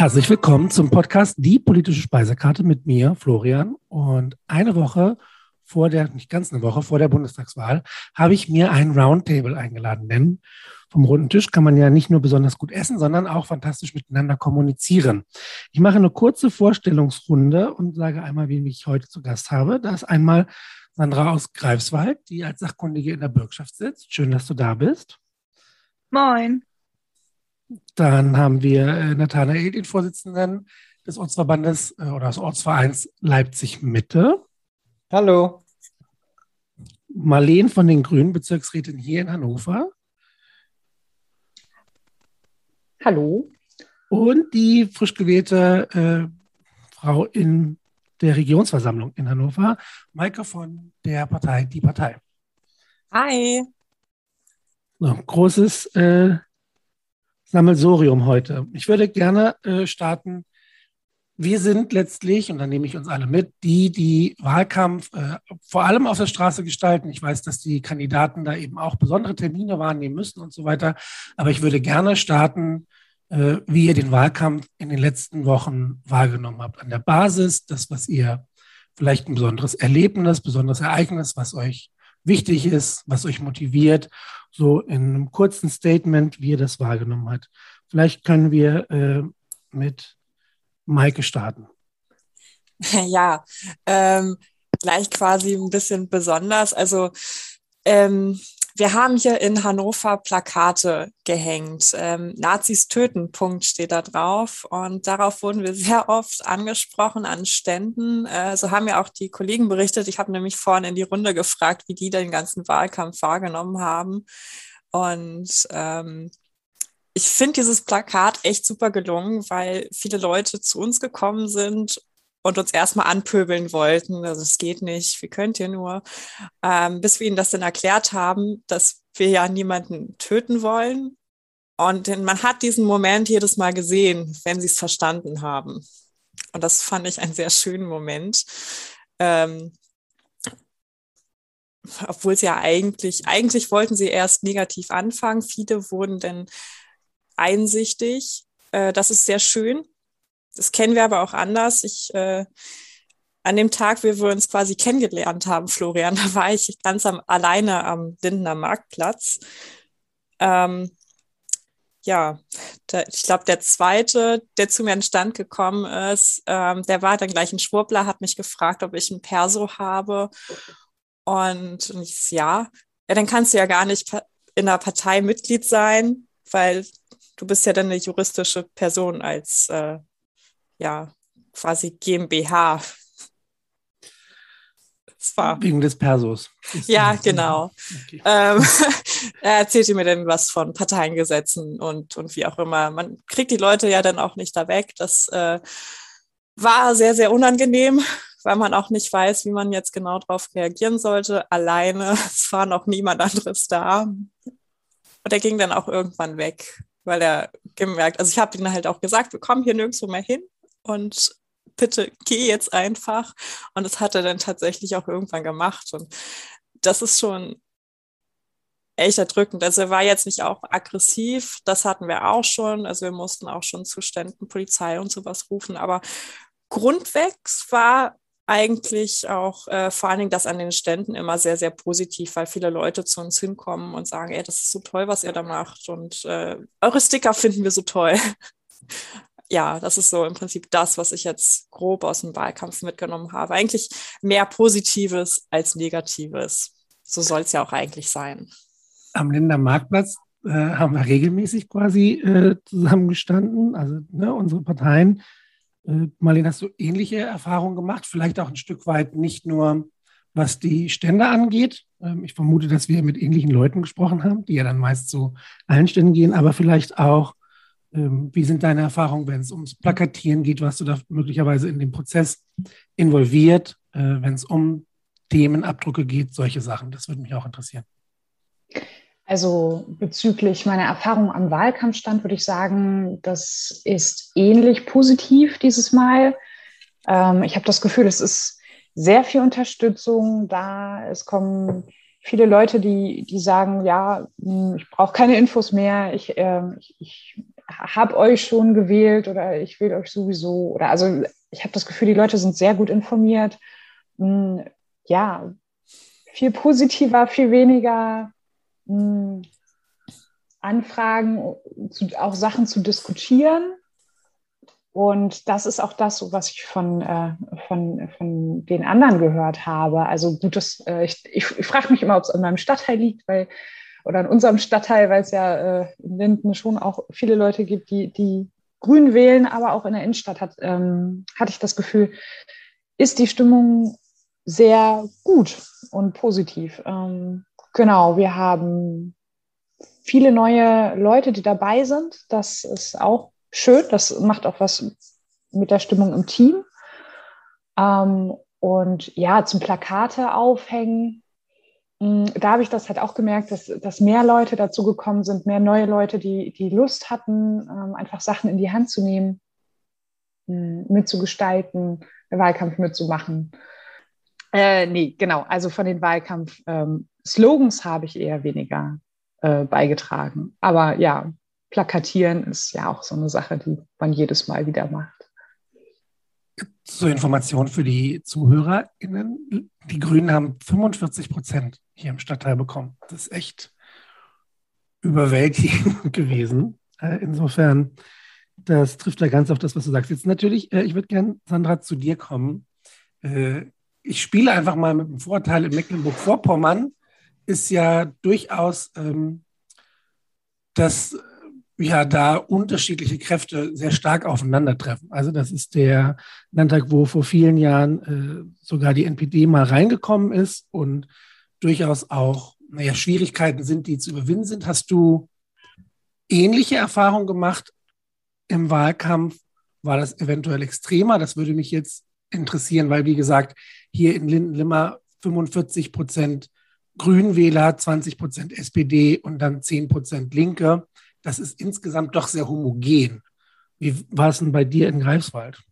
Herzlich willkommen zum Podcast Die politische Speisekarte mit mir, Florian. Und eine Woche vor der, nicht ganz eine Woche vor der Bundestagswahl, habe ich mir ein Roundtable eingeladen. Denn vom runden Tisch kann man ja nicht nur besonders gut essen, sondern auch fantastisch miteinander kommunizieren. Ich mache eine kurze Vorstellungsrunde und sage einmal, wen ich heute zu Gast habe. Da ist einmal Sandra aus Greifswald, die als Sachkundige in der Bürgschaft sitzt. Schön, dass du da bist. Moin. Dann haben wir äh, Nathanael, den Vorsitzenden des Ortsverbandes äh, oder des Ortsvereins Leipzig Mitte. Hallo. Marleen von den Grünen, Bezirksrätin hier in Hannover. Hallo. Und die frisch gewählte äh, Frau in der Regionsversammlung in Hannover, Maike von der Partei Die Partei. Hi. So, großes äh, Sammelsorium heute. Ich würde gerne äh, starten. Wir sind letztlich, und da nehme ich uns alle mit, die, die Wahlkampf äh, vor allem auf der Straße gestalten. Ich weiß, dass die Kandidaten da eben auch besondere Termine wahrnehmen müssen und so weiter. Aber ich würde gerne starten, äh, wie ihr den Wahlkampf in den letzten Wochen wahrgenommen habt. An der Basis, das, was ihr vielleicht ein besonderes Erlebnis, besonderes Ereignis, was euch wichtig ist, was euch motiviert, so in einem kurzen Statement, wie ihr das wahrgenommen habt. Vielleicht können wir äh, mit Maike starten. Ja, ähm, gleich quasi ein bisschen besonders. Also ähm, wir haben hier in Hannover Plakate gehängt. Ähm, Nazis töten, Punkt steht da drauf. Und darauf wurden wir sehr oft angesprochen an Ständen. Äh, so haben ja auch die Kollegen berichtet. Ich habe nämlich vorhin in die Runde gefragt, wie die den ganzen Wahlkampf wahrgenommen haben. Und ähm, ich finde dieses Plakat echt super gelungen, weil viele Leute zu uns gekommen sind und uns erstmal anpöbeln wollten. Also es geht nicht, wie könnt ihr nur? Ähm, bis wir ihnen das dann erklärt haben, dass wir ja niemanden töten wollen. Und man hat diesen Moment jedes Mal gesehen, wenn sie es verstanden haben. Und das fand ich einen sehr schönen Moment. Ähm, obwohl sie ja eigentlich, eigentlich wollten sie erst negativ anfangen. Viele wurden dann einsichtig. Äh, das ist sehr schön. Das kennen wir aber auch anders. Ich, äh, an dem Tag, wie wir uns quasi kennengelernt haben, Florian, da war ich ganz am, alleine am Lindener Marktplatz. Ähm, ja, der, ich glaube, der zweite, der zu mir in Stand gekommen ist, ähm, der war dann gleich ein Schwurbler, hat mich gefragt, ob ich ein Perso habe. Und, und ich ja, ja, dann kannst du ja gar nicht in einer Partei Mitglied sein, weil du bist ja dann eine juristische Person als äh, ja, quasi GmbH. Wegen des Persos. Ja, genau. Okay. Ähm, er erzählte mir dann was von Parteiengesetzen und, und wie auch immer. Man kriegt die Leute ja dann auch nicht da weg. Das äh, war sehr, sehr unangenehm, weil man auch nicht weiß, wie man jetzt genau darauf reagieren sollte. Alleine, es war noch niemand anderes da. Und er ging dann auch irgendwann weg, weil er gemerkt, also ich habe ihm halt auch gesagt, wir kommen hier nirgendwo mehr hin und bitte geh jetzt einfach. Und das hat er dann tatsächlich auch irgendwann gemacht. Und das ist schon echt erdrückend. Also er war jetzt nicht auch aggressiv, das hatten wir auch schon. Also wir mussten auch schon Zuständen, Polizei und sowas rufen. Aber grundweg war eigentlich auch äh, vor allen Dingen das an den Ständen immer sehr, sehr positiv, weil viele Leute zu uns hinkommen und sagen, ey, das ist so toll, was ihr da macht und äh, eure Sticker finden wir so toll ja, das ist so im Prinzip das, was ich jetzt grob aus dem Wahlkampf mitgenommen habe. Eigentlich mehr Positives als Negatives. So soll es ja auch eigentlich sein. Am Linder Marktplatz äh, haben wir regelmäßig quasi äh, zusammengestanden, also ne, unsere Parteien. Äh, Marlene, hast du ähnliche Erfahrungen gemacht? Vielleicht auch ein Stück weit nicht nur, was die Stände angeht. Ähm, ich vermute, dass wir mit ähnlichen Leuten gesprochen haben, die ja dann meist zu allen Ständen gehen, aber vielleicht auch wie sind deine Erfahrungen, wenn es ums Plakatieren geht? Warst du da möglicherweise in dem Prozess involviert, äh, wenn es um Themenabdrucke geht, solche Sachen? Das würde mich auch interessieren. Also bezüglich meiner Erfahrung am Wahlkampfstand würde ich sagen, das ist ähnlich positiv dieses Mal. Ähm, ich habe das Gefühl, es ist sehr viel Unterstützung da. Es kommen viele Leute, die, die sagen, ja, hm, ich brauche keine Infos mehr, ich, äh, ich, ich habe euch schon gewählt oder ich wähle euch sowieso. Oder also ich habe das Gefühl, die Leute sind sehr gut informiert. Hm, ja, viel positiver, viel weniger hm, Anfragen, auch Sachen zu diskutieren. Und das ist auch das, was ich von, äh, von, von den anderen gehört habe. Also gut, das, äh, ich, ich, ich frage mich immer, ob es an meinem Stadtteil liegt, weil oder in unserem Stadtteil, weil es ja äh, in Linden schon auch viele Leute gibt, die, die grün wählen, aber auch in der Innenstadt hat, ähm, hatte ich das Gefühl, ist die Stimmung sehr gut und positiv. Ähm, genau, wir haben viele neue Leute, die dabei sind. Das ist auch schön. Das macht auch was mit der Stimmung im Team. Ähm, und ja, zum Plakate aufhängen da habe ich das halt auch gemerkt, dass, dass mehr Leute dazu gekommen sind, mehr neue Leute, die, die Lust hatten, ähm, einfach Sachen in die Hand zu nehmen, mm, mitzugestalten, Wahlkampf mitzumachen. Äh, nee, genau. Also von den Wahlkampf-Slogans ähm, habe ich eher weniger äh, beigetragen. Aber ja, plakatieren ist ja auch so eine Sache, die man jedes Mal wieder macht zur Information für die ZuhörerInnen. Die Grünen haben 45 Prozent hier im Stadtteil bekommen. Das ist echt überwältigend gewesen. Äh, insofern, das trifft ja ganz auf das, was du sagst. Jetzt natürlich, äh, ich würde gerne, Sandra, zu dir kommen. Äh, ich spiele einfach mal mit dem Vorteil in Mecklenburg-Vorpommern ist ja durchaus ähm, das ja da unterschiedliche Kräfte sehr stark aufeinandertreffen. Also das ist der Landtag, wo vor vielen Jahren äh, sogar die NPD mal reingekommen ist und durchaus auch naja, Schwierigkeiten sind, die zu überwinden sind. Hast du ähnliche Erfahrungen gemacht im Wahlkampf? War das eventuell extremer? Das würde mich jetzt interessieren, weil wie gesagt, hier in Lindenlimmer 45 Prozent Grünwähler, 20 Prozent SPD und dann 10 Prozent Linke das ist insgesamt doch sehr homogen. Wie war es denn bei dir in Greifswald?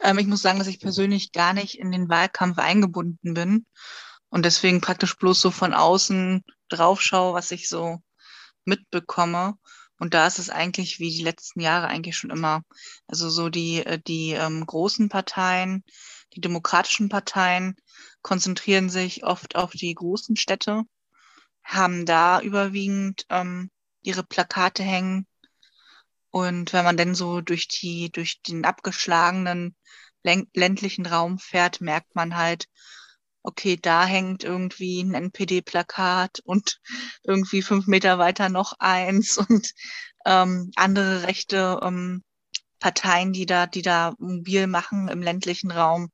Ähm, ich muss sagen, dass ich persönlich gar nicht in den Wahlkampf eingebunden bin und deswegen praktisch bloß so von außen drauf schaue, was ich so mitbekomme. Und da ist es eigentlich wie die letzten Jahre eigentlich schon immer. Also so die, äh, die ähm, großen Parteien, die demokratischen Parteien konzentrieren sich oft auf die großen Städte, haben da überwiegend ähm, ihre Plakate hängen. Und wenn man dann so durch die, durch den abgeschlagenen ländlichen Raum fährt, merkt man halt, okay, da hängt irgendwie ein NPD-Plakat und irgendwie fünf Meter weiter noch eins und ähm, andere rechte ähm, Parteien, die da, die da mobil machen im ländlichen Raum.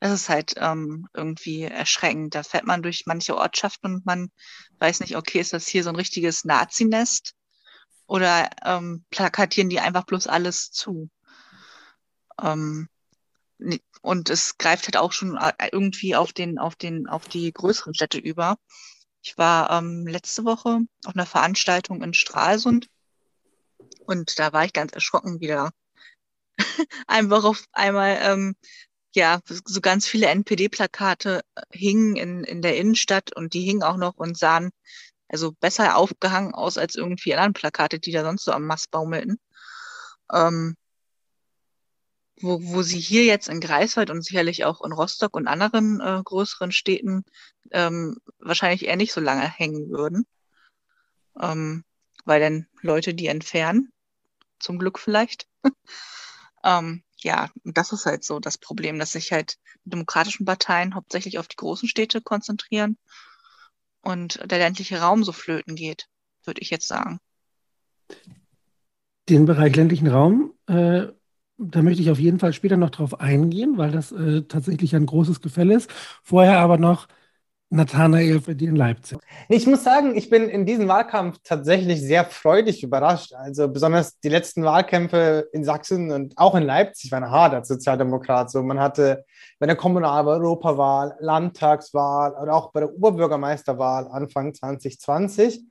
Das ist halt ähm, irgendwie erschreckend. Da fährt man durch manche Ortschaften und man weiß nicht, okay, ist das hier so ein richtiges Nazi-Nest oder ähm, plakatieren die einfach bloß alles zu? Ähm, und es greift halt auch schon äh, irgendwie auf den, auf den, auf die größeren Städte über. Ich war ähm, letzte Woche auf einer Veranstaltung in Stralsund und da war ich ganz erschrocken wieder. einfach auf einmal ähm, ja, so ganz viele NPD-Plakate äh, hingen in, in der Innenstadt und die hingen auch noch und sahen also besser aufgehangen aus als irgendwie anderen Plakate, die da sonst so am Mast baumelten. Ähm, wo, wo sie hier jetzt in Greifswald und sicherlich auch in Rostock und anderen äh, größeren Städten ähm, wahrscheinlich eher nicht so lange hängen würden. Ähm, weil dann Leute die entfernen. Zum Glück vielleicht. ähm, ja, das ist halt so das Problem, dass sich halt demokratischen Parteien hauptsächlich auf die großen Städte konzentrieren und der ländliche Raum so flöten geht, würde ich jetzt sagen. Den Bereich ländlichen Raum, äh, da möchte ich auf jeden Fall später noch drauf eingehen, weil das äh, tatsächlich ein großes Gefälle ist. Vorher aber noch Nathanael für die in Leipzig. Ich muss sagen, ich bin in diesem Wahlkampf tatsächlich sehr freudig überrascht. Also besonders die letzten Wahlkämpfe in Sachsen und auch in Leipzig waren hart als Sozialdemokrat. So, man hatte bei der Kommunalwahl, Europawahl, Landtagswahl oder auch bei der Oberbürgermeisterwahl Anfang 2020.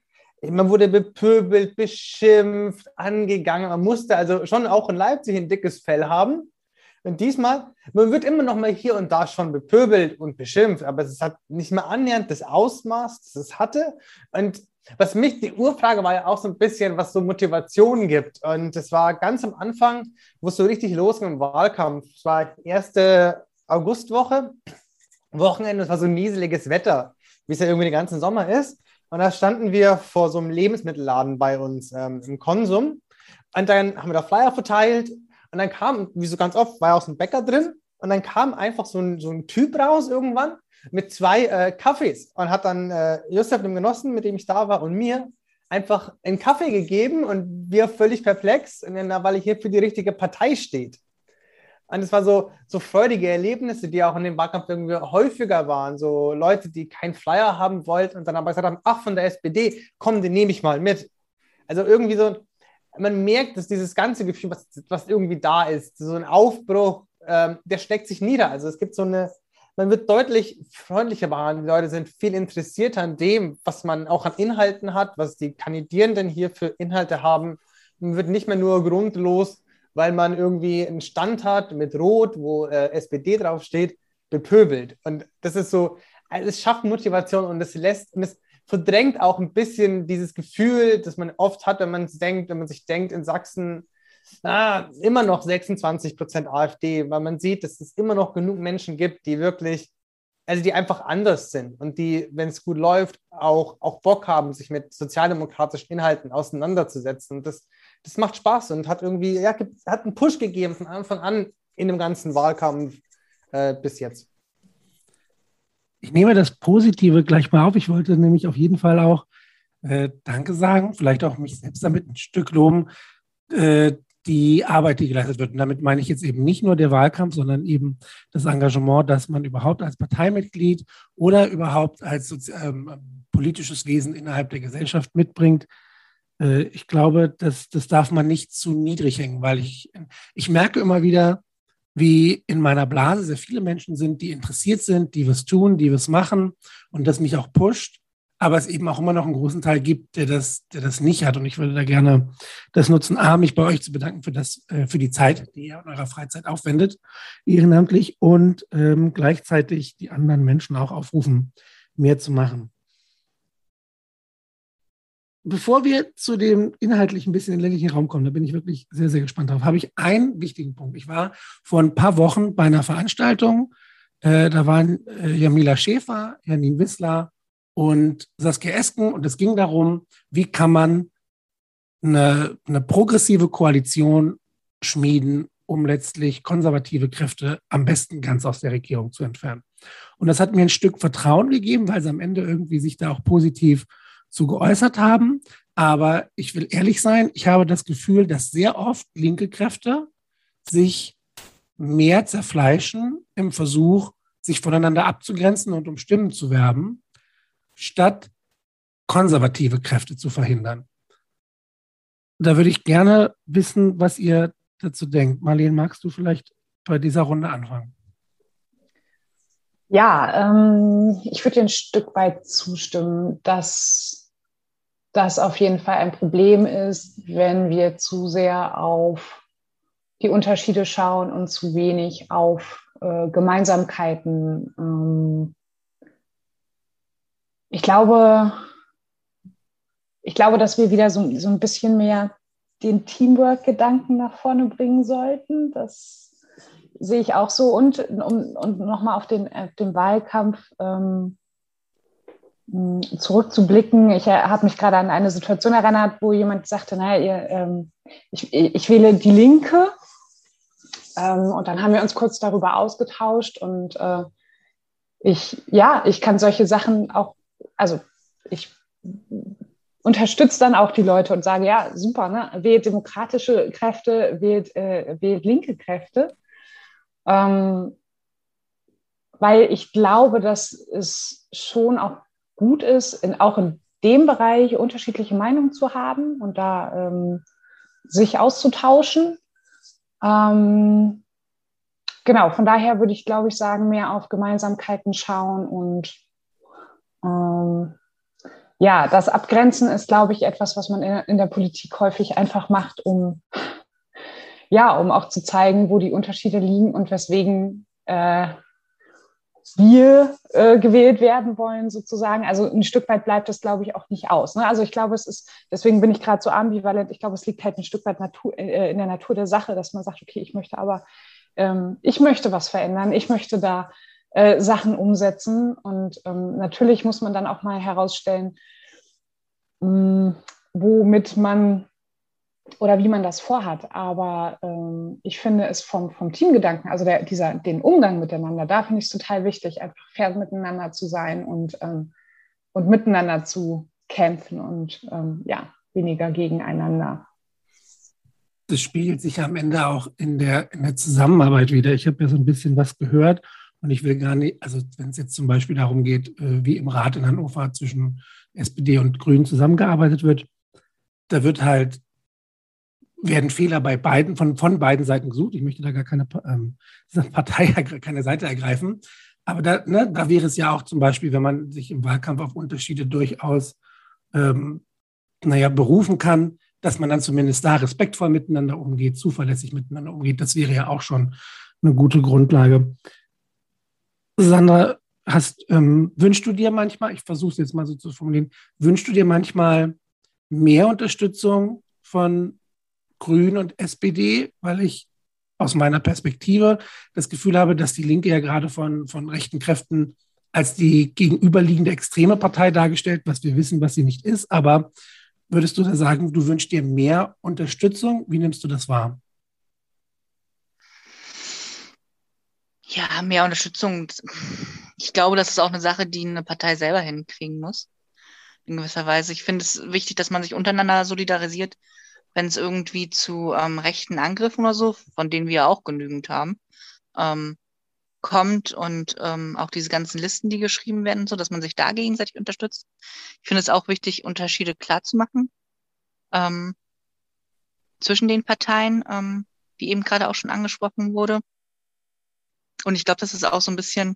Man wurde bepöbelt, beschimpft, angegangen. Man musste also schon auch in Leipzig ein dickes Fell haben. Und diesmal, man wird immer noch mal hier und da schon bepöbelt und beschimpft, aber es hat nicht mehr annähernd das Ausmaß, das es hatte. Und was mich, die Urfrage war ja auch so ein bisschen, was so Motivation gibt. Und es war ganz am Anfang, wo es so richtig losging im Wahlkampf. Es war erste Augustwoche, Wochenende, es war so nieseliges Wetter, wie es ja irgendwie den ganzen Sommer ist. Und da standen wir vor so einem Lebensmittelladen bei uns ähm, im Konsum. Und dann haben wir da Flyer verteilt. Und dann kam, wie so ganz oft, war ja auch so ein Bäcker drin. Und dann kam einfach so ein, so ein Typ raus irgendwann mit zwei äh, Kaffees und hat dann äh, Josef, dem Genossen, mit dem ich da war, und mir einfach einen Kaffee gegeben und wir völlig perplex, weil ich hier für die richtige Partei steht. Und es war so, so freudige Erlebnisse, die auch in dem Wahlkampf irgendwie häufiger waren. So Leute, die keinen Flyer haben wollten und dann aber gesagt haben, ach, von der SPD, komm, den nehme ich mal mit. Also irgendwie so, man merkt, dass dieses ganze Gefühl, was, was irgendwie da ist, so ein Aufbruch, ähm, der steckt sich nieder. Also es gibt so eine, man wird deutlich freundlicher behandelt. Die Leute sind viel interessierter an dem, was man auch an Inhalten hat, was die Kandidierenden hier für Inhalte haben. Man wird nicht mehr nur grundlos, weil man irgendwie einen Stand hat mit Rot, wo äh, SPD draufsteht, bepöbelt. Und das ist so, also es schafft Motivation und es lässt, und es verdrängt auch ein bisschen dieses Gefühl, das man oft hat, wenn man denkt, wenn man sich denkt, in Sachsen ah, immer noch 26 Prozent AfD, weil man sieht, dass es immer noch genug Menschen gibt, die wirklich, also die einfach anders sind und die, wenn es gut läuft, auch, auch Bock haben, sich mit sozialdemokratischen Inhalten auseinanderzusetzen. Und das, das macht Spaß und hat irgendwie, ja, hat einen Push gegeben von Anfang an in dem ganzen Wahlkampf äh, bis jetzt. Ich nehme das Positive gleich mal auf. Ich wollte nämlich auf jeden Fall auch äh, Danke sagen, vielleicht auch mich selbst damit ein Stück loben, äh, die Arbeit, die geleistet wird. Und damit meine ich jetzt eben nicht nur der Wahlkampf, sondern eben das Engagement, das man überhaupt als Parteimitglied oder überhaupt als ähm, politisches Wesen innerhalb der Gesellschaft mitbringt. Äh, ich glaube, das, das darf man nicht zu niedrig hängen, weil ich, ich merke immer wieder, wie in meiner Blase sehr viele Menschen sind, die interessiert sind, die was tun, die was machen und das mich auch pusht aber es eben auch immer noch einen großen Teil gibt, der das, der das nicht hat. Und ich würde da gerne das nutzen, A, mich bei euch zu bedanken für, das, äh, für die Zeit, die ihr in eurer Freizeit aufwendet, ehrenamtlich, und ähm, gleichzeitig die anderen Menschen auch aufrufen, mehr zu machen. Bevor wir zu dem inhaltlichen bisschen in den ländlichen Raum kommen, da bin ich wirklich sehr, sehr gespannt drauf, habe ich einen wichtigen Punkt. Ich war vor ein paar Wochen bei einer Veranstaltung, äh, da waren äh, Jamila Schäfer, Janine Wissler, und Saskia Esken. Und es ging darum, wie kann man eine, eine progressive Koalition schmieden, um letztlich konservative Kräfte am besten ganz aus der Regierung zu entfernen. Und das hat mir ein Stück Vertrauen gegeben, weil sie am Ende irgendwie sich da auch positiv zu geäußert haben. Aber ich will ehrlich sein, ich habe das Gefühl, dass sehr oft linke Kräfte sich mehr zerfleischen im Versuch, sich voneinander abzugrenzen und um Stimmen zu werben, statt konservative Kräfte zu verhindern. Da würde ich gerne wissen, was ihr dazu denkt. Marlene, magst du vielleicht bei dieser Runde anfangen? Ja, ähm, ich würde ein Stück weit zustimmen, dass das auf jeden Fall ein Problem ist, wenn wir zu sehr auf die Unterschiede schauen und zu wenig auf äh, Gemeinsamkeiten ähm, ich glaube, ich glaube, dass wir wieder so, so ein bisschen mehr den Teamwork-Gedanken nach vorne bringen sollten. Das sehe ich auch so. Und, um, und nochmal auf den, auf den Wahlkampf ähm, zurückzublicken. Ich äh, habe mich gerade an eine Situation erinnert, wo jemand sagte, naja, ihr, ähm, ich, ich wähle die Linke. Ähm, und dann haben wir uns kurz darüber ausgetauscht und äh, ich, ja, ich kann solche Sachen auch also ich unterstütze dann auch die Leute und sage, ja, super, ne? wählt demokratische Kräfte, wählt, äh, wählt linke Kräfte. Ähm, weil ich glaube, dass es schon auch gut ist, in, auch in dem Bereich unterschiedliche Meinungen zu haben und da ähm, sich auszutauschen. Ähm, genau, von daher würde ich, glaube ich, sagen, mehr auf Gemeinsamkeiten schauen und ähm, ja, das Abgrenzen ist, glaube ich, etwas, was man in, in, der Politik häufig einfach macht, um ja, um auch zu zeigen, wo die Unterschiede liegen und weswegen äh, wir äh, gewählt werden wollen, sozusagen. Also ein Stück weit bleibt das, glaube ich, auch nicht aus. Ne? Also ich glaube, es ist, deswegen bin ich gerade so ambivalent, ich glaube, es liegt halt ein Stück weit Natur, äh, in der Natur der Sache, dass man sagt, okay, ich möchte aber, ähm, ich möchte was verändern, ich möchte da äh, Sachen umsetzen. Und ähm, natürlich muss man dann auch mal herausstellen, mh, hm, womit man oder wie man das vorhat. Aber ähm, ich finde es vom, vom Teamgedanken, also der, dieser, den Umgang miteinander, da finde ich es total wichtig, einfach fair miteinander zu sein und, ähm, und miteinander zu kämpfen und ähm, ja, weniger gegeneinander. Das spiegelt sich am Ende auch in der, in der Zusammenarbeit wieder. Ich habe ja so ein bisschen was gehört und ich will gar nicht, also wenn es jetzt zum Beispiel darum geht, äh, wie im Rat in Hannover zwischen SPD und Grünen zusammengearbeitet wird, da wird halt werden Fehler bei beiden, von, von beiden Seiten gesucht. Ich möchte da gar keine ähm, Partei, keine Seite ergreifen. Aber da, ne, da wäre es ja auch zum Beispiel, wenn man sich im Wahlkampf auf Unterschiede durchaus, ähm, naja, berufen kann, dass man dann zumindest da respektvoll miteinander umgeht, zuverlässig miteinander umgeht. Das wäre ja auch schon eine gute Grundlage. Sandra, hast, ähm, wünschst du dir manchmal, ich versuche es jetzt mal so zu formulieren, wünschst du dir manchmal mehr Unterstützung von Grün und SPD, weil ich aus meiner Perspektive das Gefühl habe, dass die Linke ja gerade von, von rechten Kräften als die gegenüberliegende extreme Partei dargestellt, was wir wissen, was sie nicht ist. Aber würdest du da sagen, du wünschst dir mehr Unterstützung? Wie nimmst du das wahr? Ja, mehr Unterstützung. Ich glaube, das ist auch eine Sache, die eine Partei selber hinkriegen muss. In gewisser Weise. Ich finde es wichtig, dass man sich untereinander solidarisiert wenn es irgendwie zu ähm, rechten Angriffen oder so, von denen wir auch genügend haben, ähm, kommt und ähm, auch diese ganzen Listen, die geschrieben werden, so dass man sich da gegenseitig unterstützt. Ich finde es auch wichtig, Unterschiede klar zu machen ähm, zwischen den Parteien, ähm, wie eben gerade auch schon angesprochen wurde. Und ich glaube, das ist auch so ein bisschen,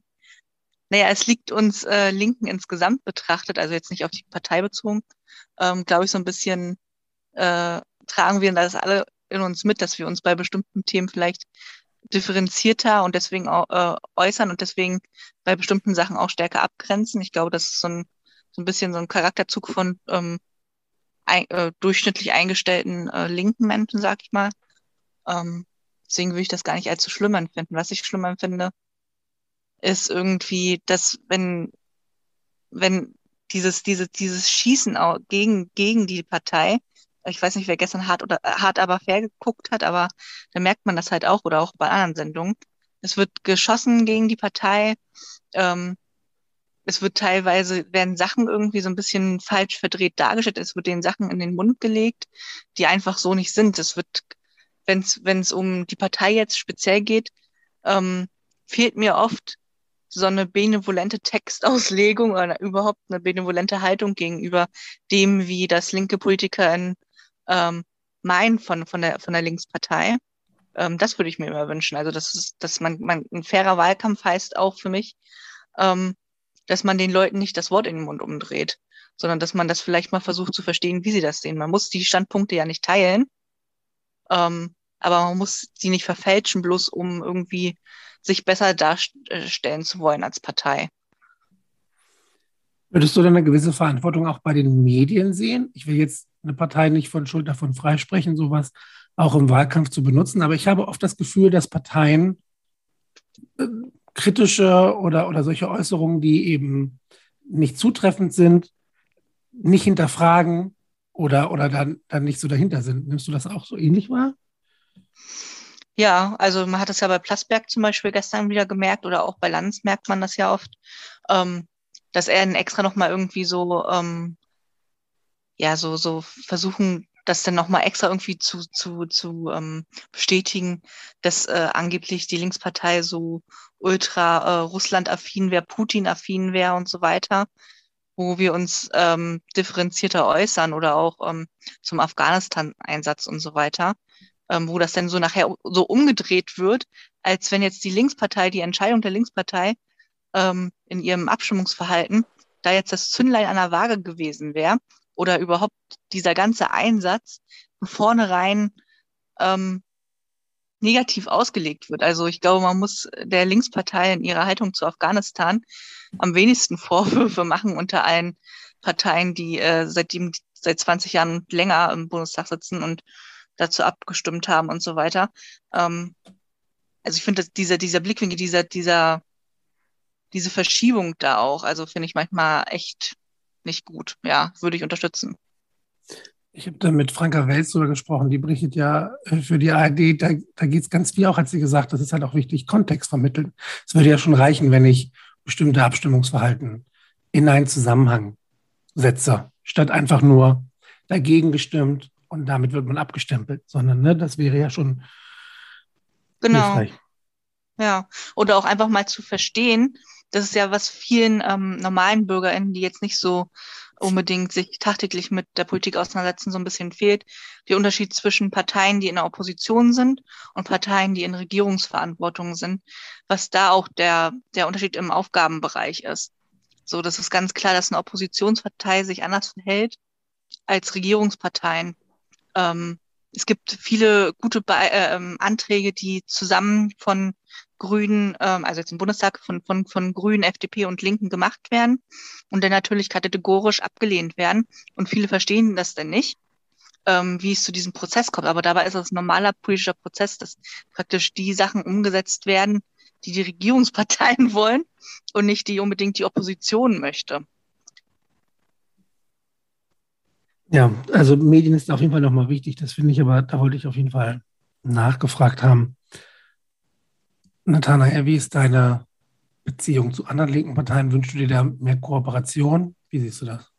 naja, es liegt uns äh, Linken insgesamt betrachtet, also jetzt nicht auf die Partei bezogen, ähm, glaube ich, so ein bisschen äh, tragen wir das alle in uns mit, dass wir uns bei bestimmten Themen vielleicht differenzierter und deswegen äh, äußern und deswegen bei bestimmten Sachen auch stärker abgrenzen. Ich glaube, das ist so ein, so ein bisschen so ein Charakterzug von ähm, ein, äh, durchschnittlich eingestellten äh, linken Menschen, sag ich mal. Ähm, deswegen würde ich das gar nicht allzu schlimm empfinden. Was ich schlimm empfinde, ist irgendwie, dass wenn, wenn dieses, dieses, dieses Schießen gegen, gegen die Partei ich weiß nicht, wer gestern hart oder hart aber fair geguckt hat, aber da merkt man das halt auch oder auch bei anderen Sendungen. Es wird geschossen gegen die Partei. Ähm, es wird teilweise, werden Sachen irgendwie so ein bisschen falsch verdreht dargestellt. Es wird den Sachen in den Mund gelegt, die einfach so nicht sind. Es wird, wenn es um die Partei jetzt speziell geht, ähm, fehlt mir oft so eine benevolente Textauslegung oder überhaupt eine benevolente Haltung gegenüber dem, wie das linke Politiker in ähm, meinen von, von, der, von der Linkspartei. Ähm, das würde ich mir immer wünschen. Also, das ist, dass man, man ein fairer Wahlkampf heißt auch für mich, ähm, dass man den Leuten nicht das Wort in den Mund umdreht, sondern dass man das vielleicht mal versucht zu verstehen, wie sie das sehen. Man muss die Standpunkte ja nicht teilen, ähm, aber man muss sie nicht verfälschen, bloß um irgendwie sich besser darstellen zu wollen als Partei. Würdest du denn eine gewisse Verantwortung auch bei den Medien sehen? Ich will jetzt eine Partei nicht von Schuld davon freisprechen, sowas auch im Wahlkampf zu benutzen. Aber ich habe oft das Gefühl, dass Parteien äh, kritische oder, oder solche Äußerungen, die eben nicht zutreffend sind, nicht hinterfragen oder, oder dann, dann nicht so dahinter sind. Nimmst du das auch so ähnlich wahr? Ja, also man hat es ja bei Plasberg zum Beispiel gestern wieder gemerkt oder auch bei Lanz merkt man das ja oft, ähm, dass er extra nochmal irgendwie so ähm, ja, so, so versuchen, das dann nochmal extra irgendwie zu, zu, zu ähm, bestätigen, dass äh, angeblich die Linkspartei so ultra äh, Russland-affin wäre, Putin-affin wäre und so weiter, wo wir uns ähm, differenzierter äußern oder auch ähm, zum Afghanistan-Einsatz und so weiter, ähm, wo das dann so nachher so umgedreht wird, als wenn jetzt die Linkspartei, die Entscheidung der Linkspartei ähm, in ihrem Abstimmungsverhalten da jetzt das Zündlein an der Waage gewesen wäre oder überhaupt dieser ganze Einsatz vornherein ähm, negativ ausgelegt wird. Also ich glaube, man muss der Linkspartei in ihrer Haltung zu Afghanistan am wenigsten Vorwürfe machen unter allen Parteien, die äh, seitdem seit 20 Jahren länger im Bundestag sitzen und dazu abgestimmt haben und so weiter. Ähm, also ich finde, dieser, dieser Blickwinkel, dieser, dieser, diese Verschiebung da auch, also finde ich manchmal echt nicht gut. Ja, würde ich unterstützen. Ich habe da mit Franka Welz drüber gesprochen, die berichtet ja äh, für die ARD, da, da geht es ganz viel auch, hat sie gesagt, das ist halt auch wichtig, Kontext vermitteln. Es würde ja schon reichen, wenn ich bestimmte Abstimmungsverhalten in einen Zusammenhang setze, statt einfach nur dagegen gestimmt und damit wird man abgestempelt, sondern ne, das wäre ja schon genau. hilfreich. Ja, oder auch einfach mal zu verstehen, das ist ja was vielen ähm, normalen BürgerInnen, die jetzt nicht so unbedingt sich tagtäglich mit der Politik auseinandersetzen, so ein bisschen fehlt. Der Unterschied zwischen Parteien, die in der Opposition sind und Parteien, die in Regierungsverantwortung sind, was da auch der, der Unterschied im Aufgabenbereich ist. So, das ist ganz klar, dass eine Oppositionspartei sich anders verhält als Regierungsparteien. Ähm, es gibt viele gute Be äh, ähm, Anträge, die zusammen von Grünen, ähm, also jetzt im Bundestag von, von, von Grünen, FDP und Linken gemacht werden und dann natürlich kategorisch abgelehnt werden. Und viele verstehen das denn nicht, ähm, wie es zu diesem Prozess kommt. Aber dabei ist es ein normaler politischer Prozess, dass praktisch die Sachen umgesetzt werden, die die Regierungsparteien wollen und nicht die unbedingt die Opposition möchte. Ja, also Medien ist auf jeden Fall nochmal wichtig. Das finde ich aber, da wollte ich auf jeden Fall nachgefragt haben. Nathanael, wie ist deine Beziehung zu anderen linken Parteien? Wünschst du dir da mehr Kooperation? Wie siehst du das?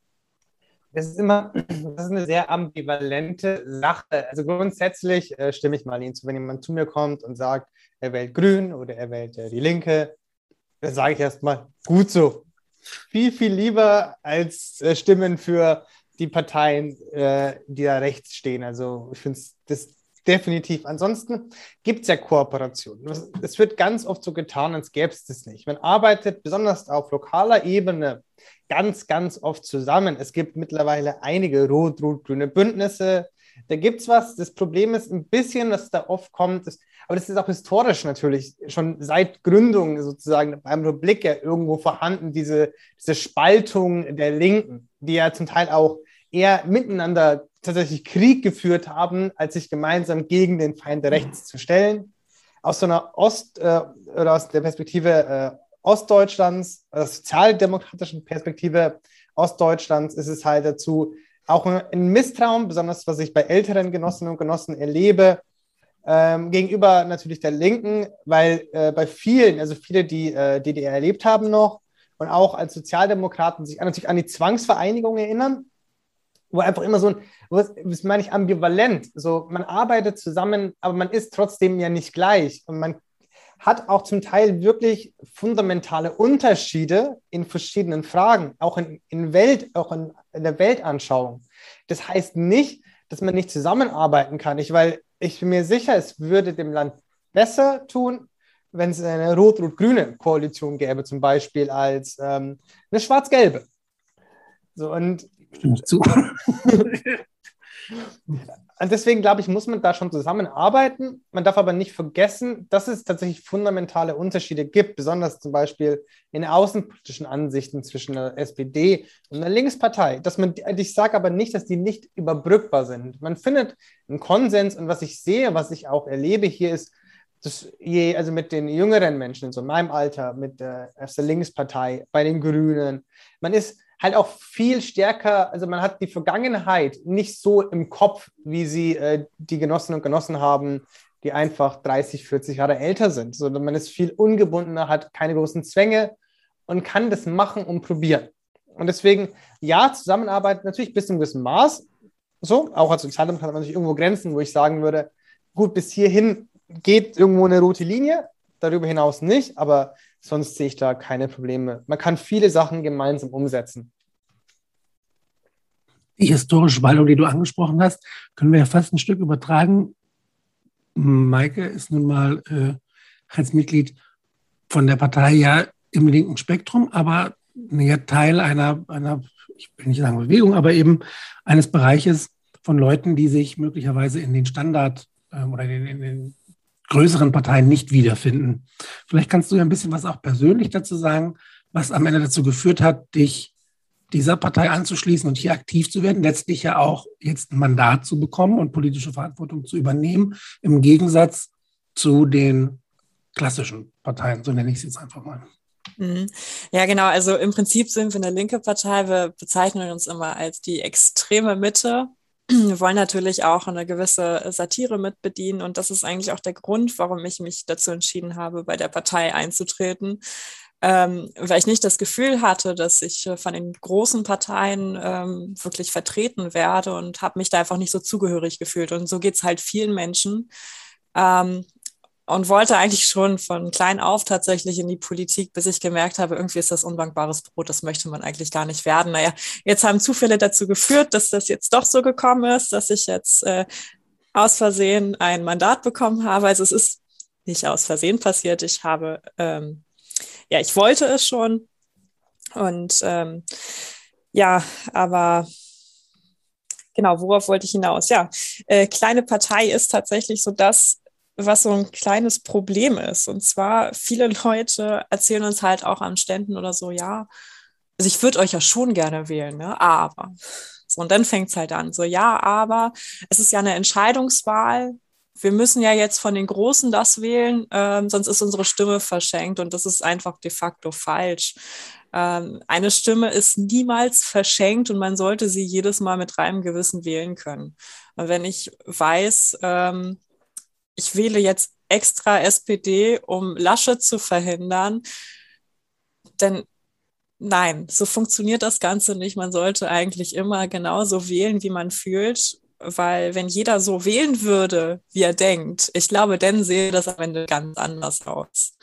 Das ist immer, das ist eine sehr ambivalente Sache. Also grundsätzlich äh, stimme ich mal Ihnen zu, wenn jemand zu mir kommt und sagt, er wählt Grün oder er wählt äh, die Linke, dann sage ich erstmal, gut so. Viel, viel lieber als äh, Stimmen für die Parteien, äh, die da rechts stehen. Also ich finde das definitiv. Ansonsten gibt es ja Kooperationen. Es wird ganz oft so getan, als gäbe es das nicht. Man arbeitet besonders auf lokaler Ebene ganz, ganz oft zusammen. Es gibt mittlerweile einige rot-rot-grüne Bündnisse. Da gibt es was. Das Problem ist ein bisschen, was da oft kommt, ist, aber das ist auch historisch natürlich schon seit Gründung sozusagen beim Republik ja irgendwo vorhanden, diese, diese Spaltung der Linken, die ja zum Teil auch eher miteinander tatsächlich Krieg geführt haben, als sich gemeinsam gegen den Feind Rechts zu stellen. Aus so einer Ost- äh, oder aus der Perspektive äh, Ostdeutschlands, aus der sozialdemokratischen Perspektive Ostdeutschlands ist es halt dazu auch ein Misstrauen, besonders was ich bei älteren Genossinnen und Genossen erlebe, ähm, gegenüber natürlich der Linken, weil äh, bei vielen, also viele, die äh, DDR erlebt haben noch und auch als Sozialdemokraten sich natürlich an die Zwangsvereinigung erinnern, wo einfach immer so ein, das meine ich ambivalent, so man arbeitet zusammen, aber man ist trotzdem ja nicht gleich und man hat auch zum Teil wirklich fundamentale Unterschiede in verschiedenen Fragen, auch in, in Welt, auch in, in der Weltanschauung. Das heißt nicht, dass man nicht zusammenarbeiten kann. Ich, weil ich bin mir sicher, es würde dem Land besser tun, wenn es eine rot-rot-grüne Koalition gäbe, zum Beispiel als ähm, eine schwarz-gelbe. So, und Stimmt zu. Und deswegen glaube ich, muss man da schon zusammenarbeiten. Man darf aber nicht vergessen, dass es tatsächlich fundamentale Unterschiede gibt, besonders zum Beispiel in außenpolitischen Ansichten zwischen der SPD und der Linkspartei. Dass man, ich sage aber nicht, dass die nicht überbrückbar sind. Man findet einen Konsens und was ich sehe, was ich auch erlebe hier ist, dass je, also mit den jüngeren Menschen, so in meinem Alter, mit der, der Linkspartei, bei den Grünen, man ist halt auch viel stärker, also man hat die Vergangenheit nicht so im Kopf, wie sie äh, die Genossinnen und Genossen haben, die einfach 30, 40 Jahre älter sind, sondern man ist viel ungebundener, hat keine großen Zwänge und kann das machen und probieren. Und deswegen, ja, Zusammenarbeit natürlich bis zu einem gewissen Maß. So, auch als Sozialdemokrat hat man natürlich irgendwo Grenzen, wo ich sagen würde, gut, bis hierhin geht irgendwo eine rote Linie, darüber hinaus nicht, aber sonst sehe ich da keine Probleme. Man kann viele Sachen gemeinsam umsetzen. Die historische Spaltung, die du angesprochen hast, können wir ja fast ein Stück übertragen. Maike ist nun mal äh, als Mitglied von der Partei ja im linken Spektrum, aber ja Teil einer, einer, ich will nicht sagen Bewegung, aber eben eines Bereiches von Leuten, die sich möglicherweise in den Standard äh, oder in, in den größeren Parteien nicht wiederfinden. Vielleicht kannst du ja ein bisschen was auch persönlich dazu sagen, was am Ende dazu geführt hat, dich dieser Partei anzuschließen und hier aktiv zu werden, letztlich ja auch jetzt ein Mandat zu bekommen und politische Verantwortung zu übernehmen, im Gegensatz zu den klassischen Parteien, so nenne ich es jetzt einfach mal. Mhm. Ja, genau. Also im Prinzip sind wir eine linke Partei. Wir bezeichnen uns immer als die extreme Mitte wir wollen natürlich auch eine gewisse Satire mitbedienen und das ist eigentlich auch der Grund, warum ich mich dazu entschieden habe, bei der Partei einzutreten, ähm, weil ich nicht das Gefühl hatte, dass ich von den großen Parteien ähm, wirklich vertreten werde und habe mich da einfach nicht so zugehörig gefühlt. Und so geht es halt vielen Menschen. Ähm, und wollte eigentlich schon von klein auf tatsächlich in die Politik, bis ich gemerkt habe, irgendwie ist das unwankbares Brot, das möchte man eigentlich gar nicht werden. Naja, jetzt haben Zufälle dazu geführt, dass das jetzt doch so gekommen ist, dass ich jetzt äh, aus Versehen ein Mandat bekommen habe. Also es ist nicht aus Versehen passiert. Ich habe, ähm, ja, ich wollte es schon. Und ähm, ja, aber genau, worauf wollte ich hinaus? Ja, äh, kleine Partei ist tatsächlich so das, was so ein kleines Problem ist. Und zwar, viele Leute erzählen uns halt auch an Ständen oder so, ja, also ich würde euch ja schon gerne wählen, ne? aber. So, und dann fängt es halt an, so, ja, aber es ist ja eine Entscheidungswahl. Wir müssen ja jetzt von den Großen das wählen, ähm, sonst ist unsere Stimme verschenkt und das ist einfach de facto falsch. Ähm, eine Stimme ist niemals verschenkt und man sollte sie jedes Mal mit reinem Gewissen wählen können. Und wenn ich weiß, ähm, ich wähle jetzt extra SPD, um Lasche zu verhindern. Denn nein, so funktioniert das Ganze nicht. Man sollte eigentlich immer genauso wählen, wie man fühlt. Weil wenn jeder so wählen würde, wie er denkt, ich glaube, dann sehe das am Ende ganz anders aus.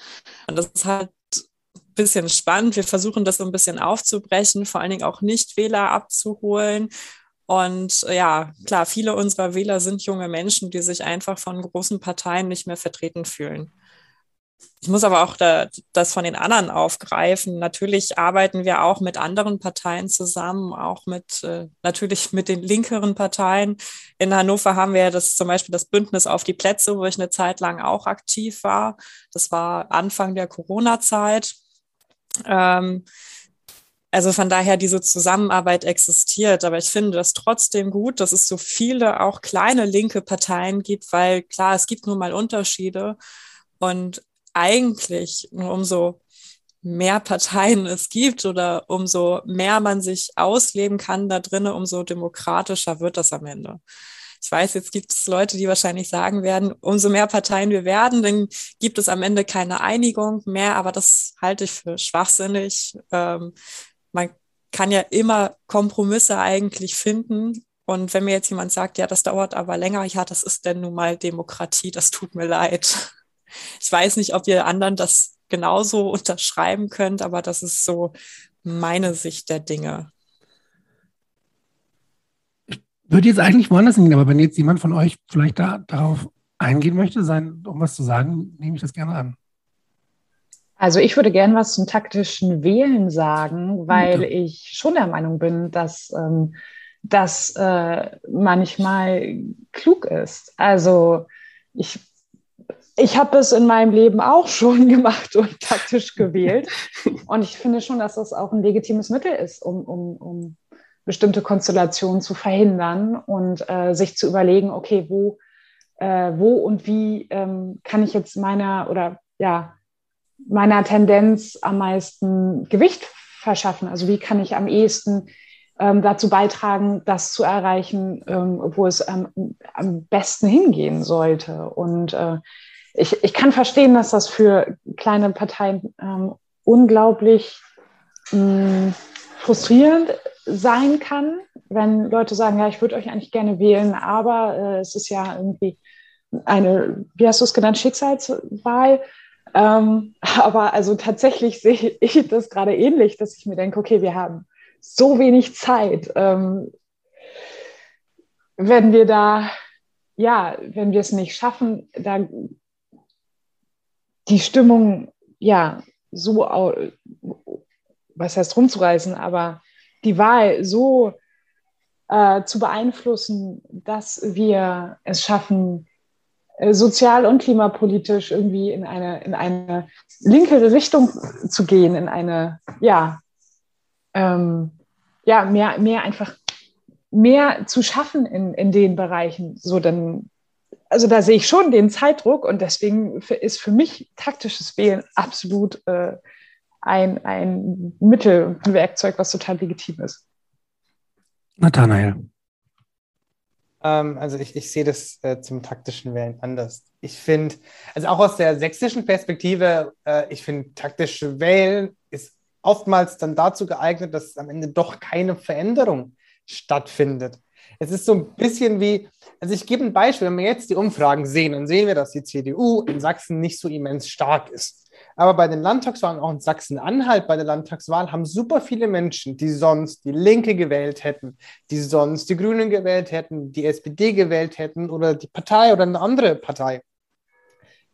Und das ist halt ein bisschen spannend. Wir versuchen das so ein bisschen aufzubrechen, vor allen Dingen auch Nichtwähler abzuholen und äh, ja, klar, viele unserer Wähler sind junge Menschen, die sich einfach von großen Parteien nicht mehr vertreten fühlen. Ich muss aber auch da, das von den anderen aufgreifen. Natürlich arbeiten wir auch mit anderen Parteien zusammen, auch mit äh, natürlich mit den linkeren Parteien. In Hannover haben wir das zum Beispiel das Bündnis auf die Plätze, wo ich eine Zeit lang auch aktiv war. Das war Anfang der Corona-Zeit. Ähm, also von daher diese Zusammenarbeit existiert. Aber ich finde das trotzdem gut, dass es so viele auch kleine linke Parteien gibt, weil klar, es gibt nun mal Unterschiede. Und eigentlich umso mehr Parteien es gibt oder umso mehr man sich ausleben kann da drinnen, umso demokratischer wird das am Ende. Ich weiß, jetzt gibt es Leute, die wahrscheinlich sagen werden, umso mehr Parteien wir werden, dann gibt es am Ende keine Einigung mehr, aber das halte ich für schwachsinnig. Ähm, kann ja immer Kompromisse eigentlich finden. Und wenn mir jetzt jemand sagt, ja, das dauert aber länger, ja, das ist denn nun mal Demokratie, das tut mir leid. Ich weiß nicht, ob ihr anderen das genauso unterschreiben könnt, aber das ist so meine Sicht der Dinge. Ich würde jetzt eigentlich woanders hingehen, aber wenn jetzt jemand von euch vielleicht da, darauf eingehen möchte, sein, um was zu sagen, nehme ich das gerne an. Also ich würde gerne was zum taktischen Wählen sagen, weil ja. ich schon der Meinung bin, dass ähm, das äh, manchmal klug ist. Also ich, ich habe es in meinem Leben auch schon gemacht und taktisch gewählt. Und ich finde schon, dass das auch ein legitimes Mittel ist, um, um, um bestimmte Konstellationen zu verhindern und äh, sich zu überlegen, okay, wo, äh, wo und wie ähm, kann ich jetzt meiner oder ja, meiner Tendenz am meisten Gewicht verschaffen? Also wie kann ich am ehesten ähm, dazu beitragen, das zu erreichen, ähm, wo es ähm, am besten hingehen sollte? Und äh, ich, ich kann verstehen, dass das für kleine Parteien ähm, unglaublich mh, mm, frustrierend sein kann, wenn Leute sagen, ja, ich würde euch eigentlich gerne wählen, aber äh, es ist ja irgendwie eine, wie hast du es genannt, Schicksalswahl. Ähm, aber also tatsächlich sehe ich das gerade ähnlich, dass ich mir denke, okay, wir haben so wenig Zeit. Ähm, wenn wir da, ja, wenn wir es nicht schaffen, da die Stimmung, ja, so, was heißt rumzureißen, aber die Wahl so äh, zu beeinflussen, dass wir es schaffen, sozial und klimapolitisch irgendwie in eine, in eine linkere Richtung zu gehen, in eine, ja, ähm, ja, mehr, mehr einfach mehr zu schaffen in, in den Bereichen. So dann, also da sehe ich schon den Zeitdruck und deswegen ist für mich taktisches Wählen absolut äh, ein, ein Mittel, ein Werkzeug, was total legitim ist. Nathanael. Ähm, also ich, ich sehe das äh, zum taktischen Wählen anders. Ich finde, also auch aus der sächsischen Perspektive, äh, ich finde, taktische Wählen ist oftmals dann dazu geeignet, dass am Ende doch keine Veränderung stattfindet. Es ist so ein bisschen wie, also ich gebe ein Beispiel, wenn wir jetzt die Umfragen sehen, dann sehen wir, dass die CDU in Sachsen nicht so immens stark ist. Aber bei den Landtagswahlen, auch in Sachsen-Anhalt bei der Landtagswahl, haben super viele Menschen, die sonst die Linke gewählt hätten, die sonst die Grünen gewählt hätten, die SPD gewählt hätten oder die Partei oder eine andere Partei,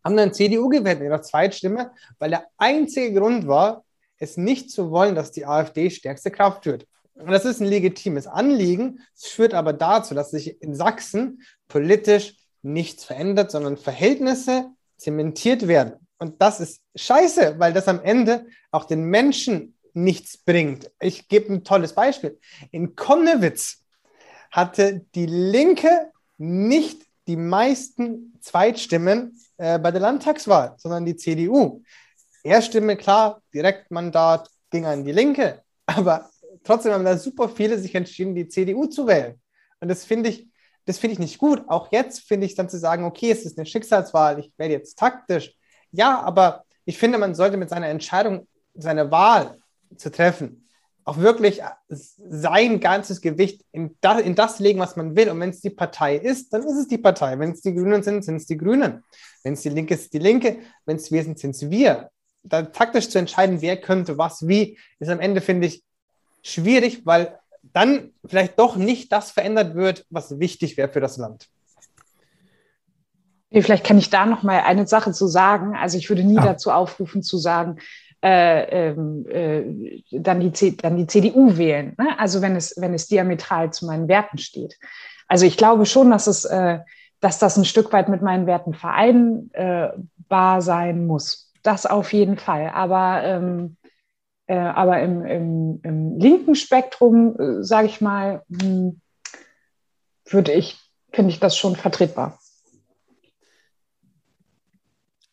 haben dann CDU gewählt in ihrer Zweitstimme, weil der einzige Grund war, es nicht zu wollen, dass die AfD stärkste Kraft wird. Und das ist ein legitimes Anliegen. Es führt aber dazu, dass sich in Sachsen politisch nichts verändert, sondern Verhältnisse zementiert werden. Und das ist scheiße, weil das am Ende auch den Menschen nichts bringt. Ich gebe ein tolles Beispiel. In Konnewitz hatte die Linke nicht die meisten Zweitstimmen äh, bei der Landtagswahl, sondern die CDU. Erststimme, klar, Direktmandat ging an die Linke, aber trotzdem haben da super viele sich entschieden, die CDU zu wählen. Und das finde ich, das finde ich nicht gut. Auch jetzt finde ich dann zu sagen, okay, es ist eine Schicksalswahl, ich werde jetzt taktisch. Ja, aber ich finde, man sollte mit seiner Entscheidung, seine Wahl zu treffen, auch wirklich sein ganzes Gewicht in das, in das legen, was man will. Und wenn es die Partei ist, dann ist es die Partei. Wenn es die Grünen sind, sind es die Grünen. Wenn es die Linke ist, die Linke. Wenn es wir sind, sind es wir. Da taktisch zu entscheiden, wer könnte was wie, ist am Ende, finde ich, schwierig, weil dann vielleicht doch nicht das verändert wird, was wichtig wäre für das Land. Vielleicht kann ich da noch mal eine Sache zu sagen. Also ich würde nie ja. dazu aufrufen zu sagen, äh, ähm, äh, dann, die dann die CDU wählen. Ne? Also wenn es, wenn es diametral zu meinen Werten steht. Also ich glaube schon, dass es, äh, dass das ein Stück weit mit meinen Werten vereinbar sein muss. Das auf jeden Fall. Aber, ähm, äh, aber im, im, im, linken Spektrum, äh, sage ich mal, hm, würde ich, finde ich das schon vertretbar.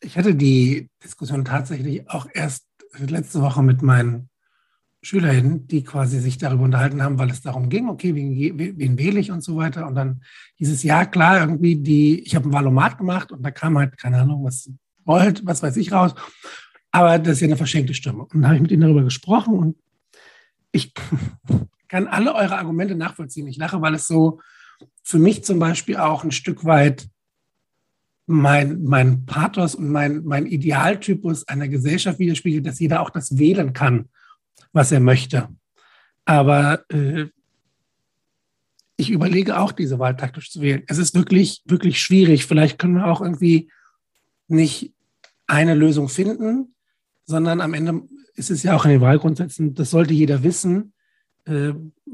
Ich hatte die Diskussion tatsächlich auch erst letzte Woche mit meinen SchülerInnen, die quasi sich darüber unterhalten haben, weil es darum ging, okay, wen, wen wähle ich und so weiter. Und dann hieß es, ja klar, irgendwie die, ich habe ein Valomat gemacht und da kam halt, keine Ahnung, was wollt, was weiß ich raus. Aber das ist ja eine verschenkte Stimme. Und dann habe ich mit ihnen darüber gesprochen und ich kann alle eure Argumente nachvollziehen. Ich lache, weil es so für mich zum Beispiel auch ein Stück weit mein, mein Pathos und mein, mein Idealtypus einer Gesellschaft widerspiegelt, dass jeder auch das wählen kann, was er möchte. Aber äh, ich überlege auch, diese Wahl taktisch zu wählen. Es ist wirklich, wirklich schwierig. Vielleicht können wir auch irgendwie nicht eine Lösung finden, sondern am Ende ist es ja auch in den Wahlgrundsätzen, das sollte jeder wissen. Äh,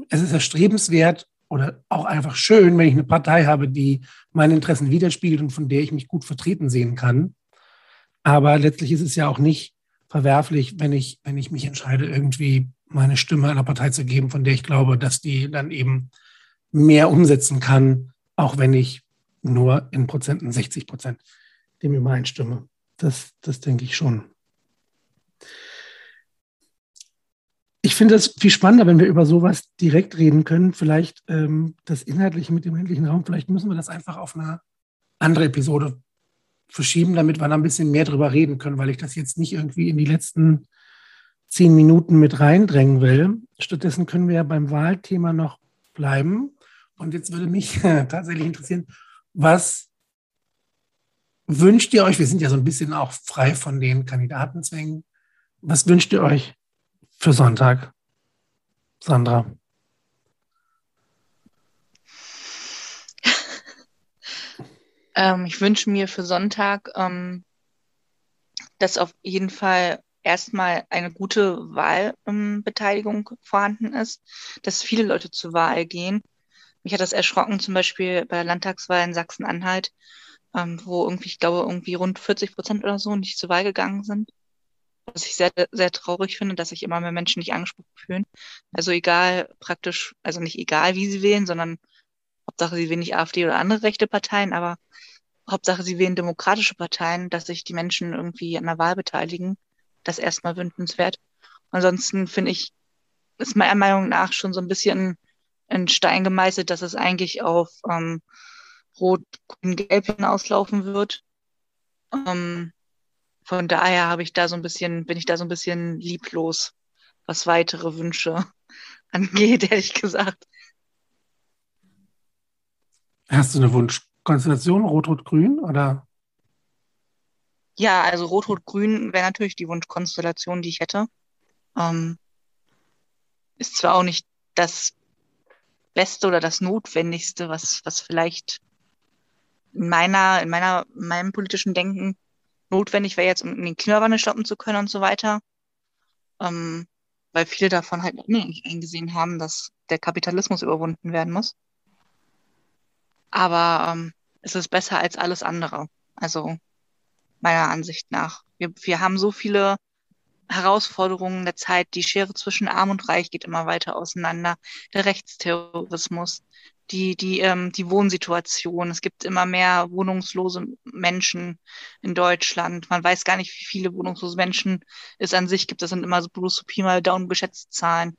es ist erstrebenswert, oder auch einfach schön, wenn ich eine Partei habe, die meine Interessen widerspiegelt und von der ich mich gut vertreten sehen kann. Aber letztlich ist es ja auch nicht verwerflich, wenn ich, wenn ich mich entscheide, irgendwie meine Stimme einer Partei zu geben, von der ich glaube, dass die dann eben mehr umsetzen kann, auch wenn ich nur in Prozenten 60 Prozent dem übereinstimme. Das, das denke ich schon. Finde es viel spannender, wenn wir über sowas direkt reden können. Vielleicht ähm, das Inhaltliche mit dem ländlichen Raum. Vielleicht müssen wir das einfach auf eine andere Episode verschieben, damit wir da ein bisschen mehr drüber reden können, weil ich das jetzt nicht irgendwie in die letzten zehn Minuten mit reindrängen will. Stattdessen können wir ja beim Wahlthema noch bleiben. Und jetzt würde mich tatsächlich interessieren, was wünscht ihr euch? Wir sind ja so ein bisschen auch frei von den Kandidatenzwängen. Was wünscht ihr euch für Sonntag, Sandra? ähm, ich wünsche mir für Sonntag, ähm, dass auf jeden Fall erstmal eine gute Wahlbeteiligung ähm, vorhanden ist, dass viele Leute zur Wahl gehen. Mich hat das erschrocken, zum Beispiel bei der Landtagswahl in Sachsen-Anhalt, ähm, wo irgendwie, ich glaube, irgendwie rund 40 Prozent oder so nicht zur Wahl gegangen sind. Was ich sehr, sehr traurig finde, dass sich immer mehr Menschen nicht angesprochen fühlen. Also egal, praktisch, also nicht egal, wie sie wählen, sondern Hauptsache sie wählen nicht AfD oder andere rechte Parteien, aber Hauptsache sie wählen demokratische Parteien, dass sich die Menschen irgendwie an der Wahl beteiligen. Das erstmal wünschenswert. Ansonsten finde ich, ist meiner Meinung nach schon so ein bisschen in Stein gemeißelt, dass es eigentlich auf ähm, Rot, Grün, Gelb hinauslaufen wird. Ähm, von daher habe ich da so ein bisschen, bin ich da so ein bisschen lieblos, was weitere Wünsche angeht, ehrlich gesagt. Hast du eine Wunschkonstellation, Rot-Rot-Grün oder? Ja, also Rot-Rot-Grün wäre natürlich die Wunschkonstellation, die ich hätte. Ähm, ist zwar auch nicht das Beste oder das Notwendigste, was, was vielleicht in meiner, in meiner, in meinem politischen Denken notwendig wäre, jetzt um den Klimawandel stoppen zu können und so weiter. Ähm, weil viele davon halt nicht eingesehen haben, dass der Kapitalismus überwunden werden muss. Aber ähm, es ist besser als alles andere. Also meiner Ansicht nach. Wir, wir haben so viele Herausforderungen der Zeit. Die Schere zwischen Arm und Reich geht immer weiter auseinander. Der Rechtsterrorismus, die, die, ähm, die Wohnsituation. Es gibt immer mehr wohnungslose Menschen in Deutschland. Man weiß gar nicht, wie viele wohnungslose Menschen es an sich gibt. Das sind immer so bloß so Pi mal Daumen geschätzte Zahlen.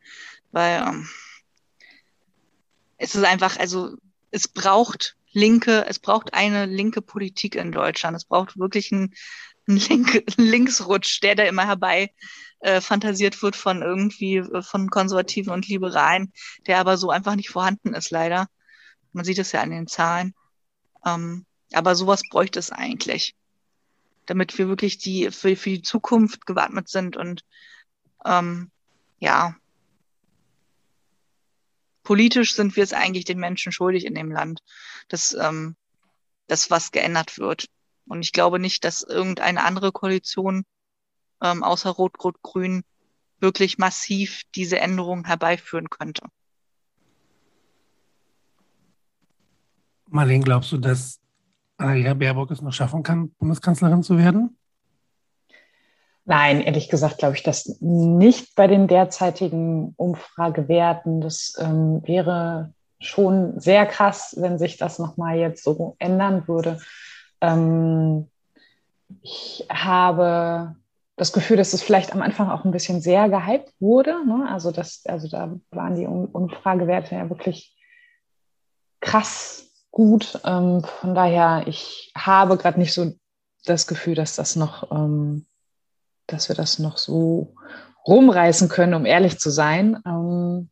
Weil ähm, es ist einfach, also es braucht linke, es braucht eine linke Politik in Deutschland. Es braucht wirklich einen, einen Link, Linksrutsch, der da immer herbei äh, fantasiert wird von irgendwie äh, von Konservativen und Liberalen, der aber so einfach nicht vorhanden ist, leider. Man sieht es ja an den Zahlen. Ähm, aber sowas bräuchte es eigentlich, damit wir wirklich die für, für die Zukunft gewappnet sind und ähm, ja, politisch sind wir es eigentlich den Menschen schuldig in dem Land, dass, ähm, dass was geändert wird. Und ich glaube nicht, dass irgendeine andere Koalition ähm, außer Rot-Rot-Grün wirklich massiv diese Änderungen herbeiführen könnte. Marlene, glaubst du, dass Annalena Baerbock es noch schaffen kann, Bundeskanzlerin zu werden? Nein, ehrlich gesagt glaube ich das nicht bei den derzeitigen Umfragewerten. Das ähm, wäre schon sehr krass, wenn sich das nochmal jetzt so ändern würde. Ähm, ich habe das Gefühl, dass es vielleicht am Anfang auch ein bisschen sehr gehypt wurde. Ne? Also, das, also da waren die Umfragewerte ja wirklich krass gut. Ähm, von daher, ich habe gerade nicht so das Gefühl, dass das noch ähm, dass wir das noch so rumreißen können, um ehrlich zu sein. Ähm,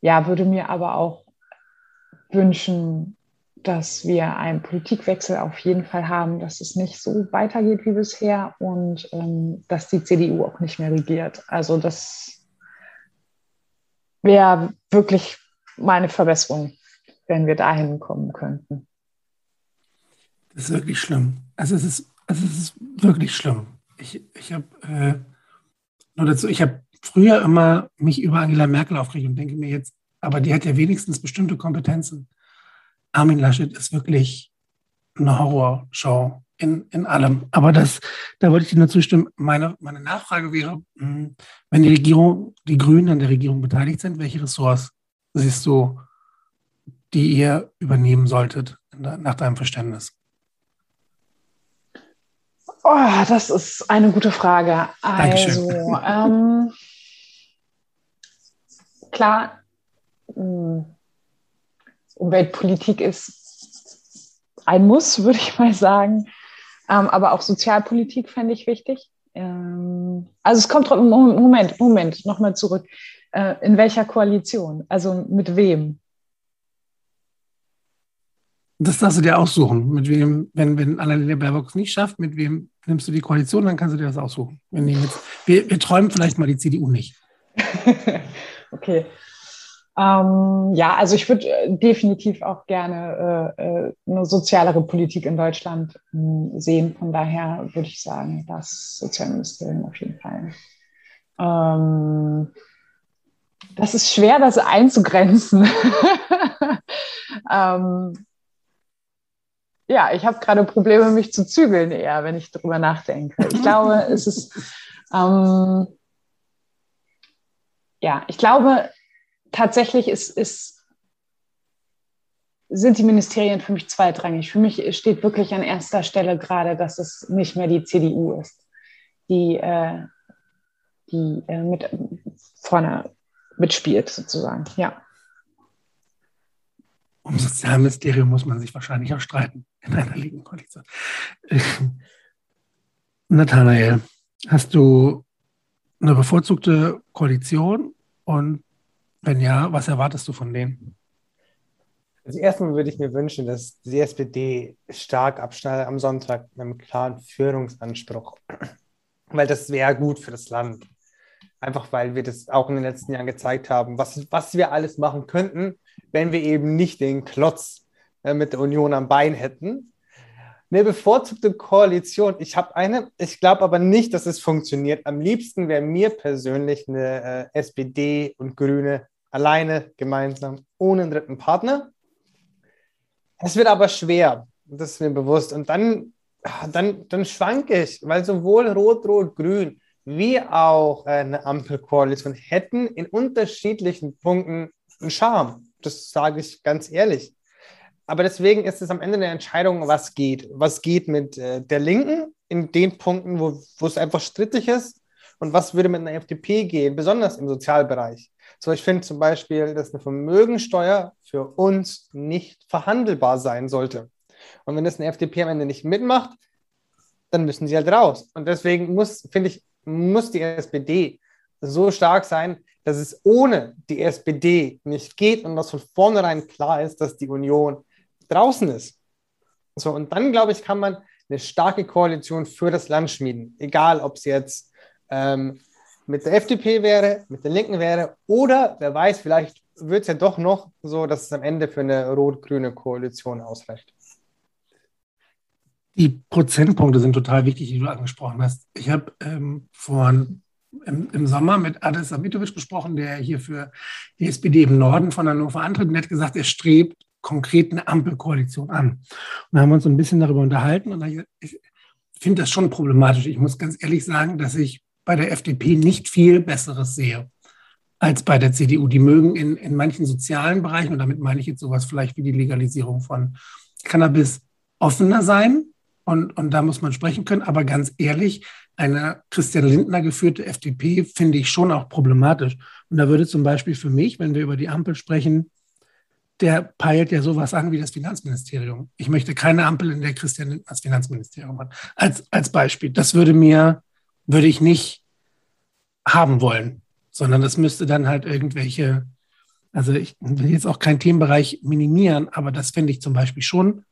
ja, würde mir aber auch wünschen, dass wir einen Politikwechsel auf jeden Fall haben, dass es nicht so weitergeht wie bisher und ähm, dass die CDU auch nicht mehr regiert. Also das wäre wirklich meine Verbesserung, wenn wir dahin kommen könnten. Das ist wirklich schlimm. Also es ist, also es ist wirklich schlimm ich, ich habe äh, nur dazu, ich habe früher immer mich über Angela Merkel aufgeregt und denke mir jetzt, aber die hat ja wenigstens bestimmte Kompetenzen. Armin Laschet ist wirklich eine Horrorshow in, in allem. Aber das, da wollte ich dir nur zustimmen. Meine, meine Nachfrage wäre, hm, wenn die Regierung, die Grünen an der Regierung beteiligt sind, welche Ressorts siehst du, die ihr übernehmen solltet, nach deinem Verständnis? Oh, das ist eine gute Frage. Also, ähm, klar, hm, Umweltpolitik ist ein Muss, würde ich mal sagen. Ähm, aber auch Sozialpolitik fände ich wichtig. Ähm, also es kommt Moment, Moment, nochmal zurück. Äh, in welcher Koalition? Also mit wem? Das darfst du dir aussuchen. Mit wem, wenn, wenn Annalena Baerbock es nicht schafft, mit wem nimmst du die Koalition, dann kannst du dir das aussuchen. Wenn jetzt, wir, wir träumen vielleicht mal die CDU nicht. okay. Ähm, ja, also ich würde äh, definitiv auch gerne äh, äh, eine sozialere Politik in Deutschland äh, sehen. Von daher würde ich sagen, das Sozialministerium auf jeden Fall. Ähm, das ist schwer, das einzugrenzen. ähm, ja, ich habe gerade Probleme, mich zu zügeln eher, wenn ich darüber nachdenke. Ich glaube, es ist, ähm, ja, ich glaube, tatsächlich ist, ist, sind die Ministerien für mich zweitrangig. Für mich steht wirklich an erster Stelle gerade, dass es nicht mehr die CDU ist, die, äh, die äh, mit vorne mitspielt, sozusagen. Ja. Um Sozialministerium muss man sich wahrscheinlich auch streiten in einer liegenden Koalition. Nathanael, hast du eine bevorzugte Koalition und wenn ja, was erwartest du von denen? Also erstmal würde ich mir wünschen, dass die SPD stark abschneidet am Sonntag mit einem klaren Führungsanspruch, weil das wäre gut für das Land. Einfach weil wir das auch in den letzten Jahren gezeigt haben, was, was wir alles machen könnten, wenn wir eben nicht den Klotz äh, mit der Union am Bein hätten. Eine bevorzugte Koalition, ich habe eine, ich glaube aber nicht, dass es funktioniert. Am liebsten wäre mir persönlich eine äh, SPD und Grüne alleine, gemeinsam, ohne einen dritten Partner. Es wird aber schwer, das ist mir bewusst. Und dann, dann, dann schwanke ich, weil sowohl Rot, Rot, Grün wie auch eine Ampelkoalition hätten in unterschiedlichen Punkten einen Charme. Das sage ich ganz ehrlich. Aber deswegen ist es am Ende eine Entscheidung, was geht. Was geht mit äh, der Linken in den Punkten, wo, wo es einfach strittig ist und was würde mit einer FDP gehen, besonders im Sozialbereich. So, ich finde zum Beispiel, dass eine Vermögensteuer für uns nicht verhandelbar sein sollte. Und wenn das eine FDP am Ende nicht mitmacht, dann müssen sie halt raus. Und deswegen muss, finde ich, muss die SPD so stark sein, dass es ohne die SPD nicht geht und dass von vornherein klar ist, dass die Union draußen ist. So, und dann, glaube ich, kann man eine starke Koalition für das Land schmieden. Egal, ob es jetzt ähm, mit der FDP wäre, mit den Linken wäre oder wer weiß, vielleicht wird es ja doch noch so, dass es am Ende für eine rot-grüne Koalition ausreicht. Die Prozentpunkte sind total wichtig, die du angesprochen hast. Ich habe ähm, vor im, im, Sommer mit Adis Amitovic gesprochen, der hier für die SPD im Norden von Hannover antritt und hat gesagt, er strebt konkret eine Ampelkoalition an. Und da haben wir uns ein bisschen darüber unterhalten und ich finde das schon problematisch. Ich muss ganz ehrlich sagen, dass ich bei der FDP nicht viel Besseres sehe als bei der CDU. Die mögen in, in manchen sozialen Bereichen, und damit meine ich jetzt sowas vielleicht wie die Legalisierung von Cannabis, offener sein. Und, und da muss man sprechen können. Aber ganz ehrlich, eine Christian Lindner geführte FDP finde ich schon auch problematisch. Und da würde zum Beispiel für mich, wenn wir über die Ampel sprechen, der peilt ja sowas an wie das Finanzministerium. Ich möchte keine Ampel, in der Christian Lindner das Finanzministerium hat. Als, als Beispiel. Das würde mir, würde ich nicht haben wollen, sondern das müsste dann halt irgendwelche, also ich will jetzt auch keinen Themenbereich minimieren, aber das finde ich zum Beispiel schon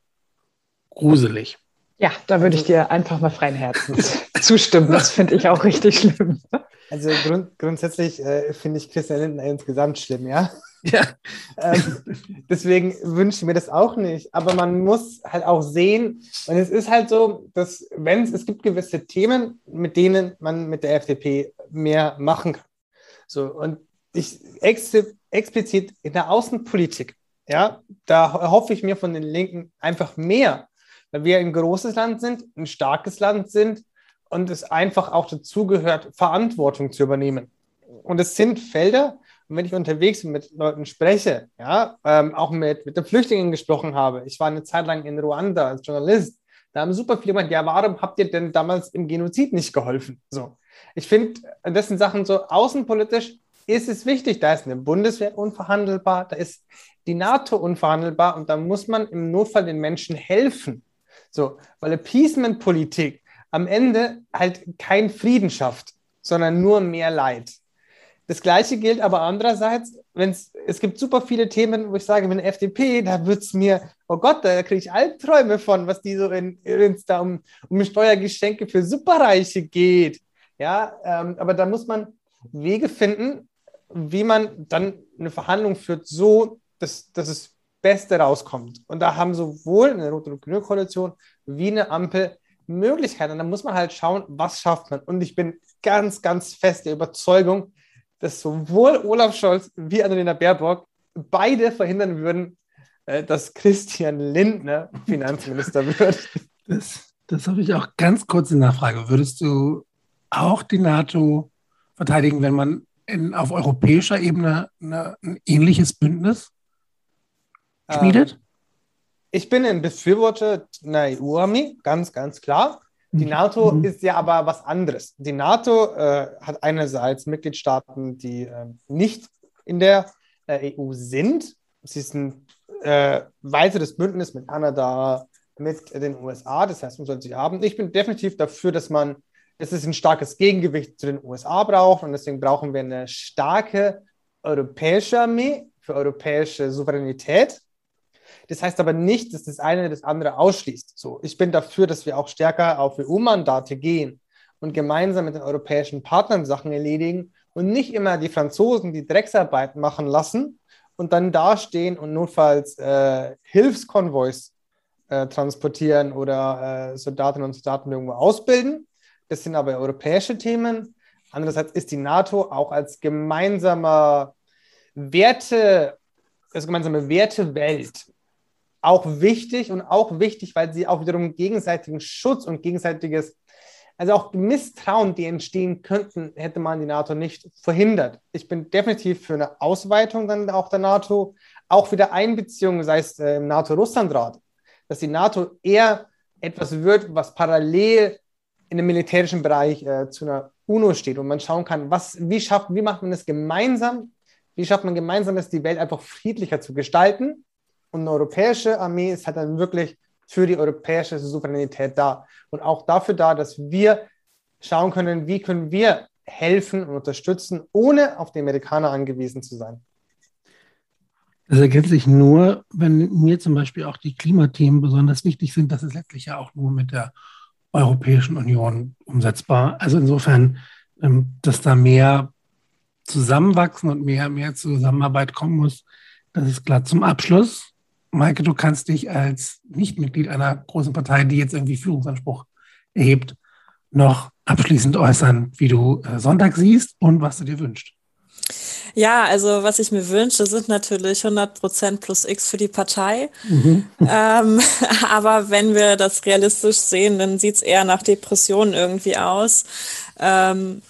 gruselig. Ja, da würde ich dir einfach mal freien Herzens zustimmen. Das finde ich auch richtig schlimm. Also grund grundsätzlich äh, finde ich Christian Lindner insgesamt schlimm, ja. Ja. Ähm, deswegen wünsche ich mir das auch nicht. Aber man muss halt auch sehen, und es ist halt so, dass wenn es, es gibt gewisse Themen, mit denen man mit der FDP mehr machen kann. So, und ich ex explizit in der Außenpolitik, ja, da hoffe ich mir von den Linken einfach mehr, weil wir ein großes Land sind, ein starkes Land sind und es einfach auch dazugehört, Verantwortung zu übernehmen. Und es sind Felder, und wenn ich unterwegs mit Leuten spreche, ja, ähm, auch mit, mit den Flüchtlingen gesprochen habe, ich war eine Zeit lang in Ruanda als Journalist, da haben super viele gemeint, ja, warum habt ihr denn damals im Genozid nicht geholfen? So. Ich finde, das sind Sachen so außenpolitisch ist es wichtig, da ist eine Bundeswehr unverhandelbar, da ist die NATO unverhandelbar und da muss man im Notfall den Menschen helfen. So, weil Appeasement-Politik am Ende halt kein Frieden schafft, sondern nur mehr Leid. Das Gleiche gilt aber andererseits, wenn es gibt super viele Themen, wo ich sage, der FDP, da wird es mir, oh Gott, da kriege ich Albträume von, was die so in, wenn es da um, um Steuergeschenke für Superreiche geht. Ja, ähm, aber da muss man Wege finden, wie man dann eine Verhandlung führt, so dass, dass das Beste rauskommt. Und da haben sowohl eine rote und grüne Koalition wie eine Ampel Möglichkeiten. Und da muss man halt schauen, was schafft man. Und ich bin ganz, ganz fest der Überzeugung, dass sowohl Olaf Scholz wie Annalena Baerbock beide verhindern würden, äh, dass Christian Lindner Finanzminister wird. Das, das habe ich auch ganz kurz in Nachfrage. Würdest du auch die NATO verteidigen, wenn man in, auf europäischer Ebene eine, ein ähnliches Bündnis schmiedet? Ähm, ich bin ein Befürworter einer EU-Armee, ganz, ganz klar. Die mhm. NATO mhm. ist ja aber was anderes. Die NATO äh, hat einerseits Mitgliedstaaten, die äh, nicht in der äh, EU sind. Sie ist ein äh, weiteres Bündnis mit Kanada, mit den USA. Das heißt, man sollte sich haben. Ich bin definitiv dafür, dass man, dass es ein starkes Gegengewicht zu den USA braucht und deswegen brauchen wir eine starke europäische Armee für europäische Souveränität. Das heißt aber nicht, dass das eine das andere ausschließt. So, ich bin dafür, dass wir auch stärker auf EU-Mandate gehen und gemeinsam mit den europäischen Partnern Sachen erledigen und nicht immer die Franzosen die Drecksarbeit machen lassen und dann dastehen und notfalls äh, Hilfskonvois äh, transportieren oder äh, Soldatinnen und Soldaten irgendwo ausbilden. Das sind aber europäische Themen. Andererseits ist die NATO auch als gemeinsamer Werte, als gemeinsame Wertewelt auch wichtig und auch wichtig, weil sie auch wiederum gegenseitigen Schutz und gegenseitiges, also auch Misstrauen, die entstehen könnten, hätte man die NATO nicht verhindert. Ich bin definitiv für eine Ausweitung dann auch der NATO, auch wieder Einbeziehung, sei es äh, im NATO-Russland-Rat dass die NATO eher etwas wird, was parallel in dem militärischen Bereich äh, zu einer UNO steht und man schauen kann, was, wie, schafft, wie macht man das gemeinsam, wie schafft man gemeinsam, es die Welt einfach friedlicher zu gestalten. Und eine europäische Armee ist halt dann wirklich für die europäische Souveränität da und auch dafür da, dass wir schauen können, wie können wir helfen und unterstützen, ohne auf die Amerikaner angewiesen zu sein. Das ergänzt sich nur, wenn mir zum Beispiel auch die Klimathemen besonders wichtig sind. Das ist letztlich ja auch nur mit der Europäischen Union umsetzbar. Also insofern, ähm, dass da mehr zusammenwachsen und mehr, mehr Zusammenarbeit kommen muss, das ist klar. Zum Abschluss, Maike, du kannst dich als Nichtmitglied einer großen Partei, die jetzt irgendwie Führungsanspruch erhebt, noch abschließend äußern, wie du äh, Sonntag siehst und was du dir wünschst. Ja, also was ich mir wünsche, sind natürlich 100 Prozent plus X für die Partei. Mhm. Ähm, aber wenn wir das realistisch sehen, dann sieht es eher nach Depressionen irgendwie aus. Ähm,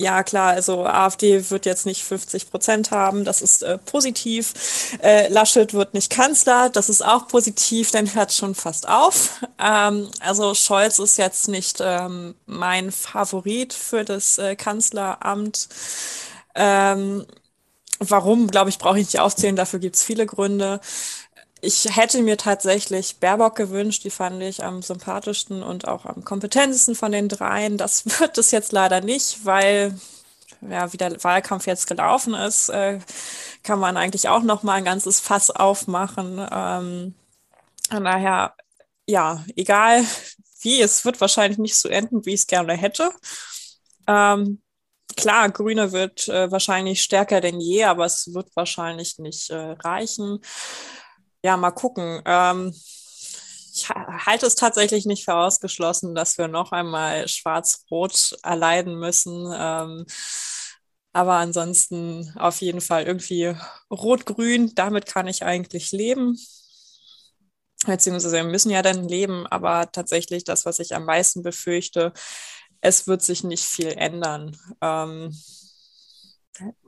ja, klar, also AfD wird jetzt nicht 50 Prozent haben, das ist äh, positiv. Äh, Laschet wird nicht Kanzler, das ist auch positiv, dann hört schon fast auf. Ähm, also Scholz ist jetzt nicht ähm, mein Favorit für das äh, Kanzleramt. Ähm, Warum, glaube ich, brauche ich nicht aufzählen, dafür gibt es viele Gründe. Ich hätte mir tatsächlich Baerbock gewünscht, die fand ich am sympathischsten und auch am kompetentesten von den dreien. Das wird es jetzt leider nicht, weil ja, wie der Wahlkampf jetzt gelaufen ist, äh, kann man eigentlich auch noch mal ein ganzes Fass aufmachen. Ähm, von daher, ja, egal wie, es wird wahrscheinlich nicht so enden, wie ich es gerne hätte. Ähm, klar, Grüne wird äh, wahrscheinlich stärker denn je, aber es wird wahrscheinlich nicht äh, reichen. Ja, mal gucken. Ähm, ich halte es tatsächlich nicht für ausgeschlossen, dass wir noch einmal Schwarz-Rot erleiden müssen. Ähm, aber ansonsten auf jeden Fall irgendwie Rot-Grün, damit kann ich eigentlich leben. Beziehungsweise wir müssen ja dann leben, aber tatsächlich das, was ich am meisten befürchte, es wird sich nicht viel ändern. Ähm,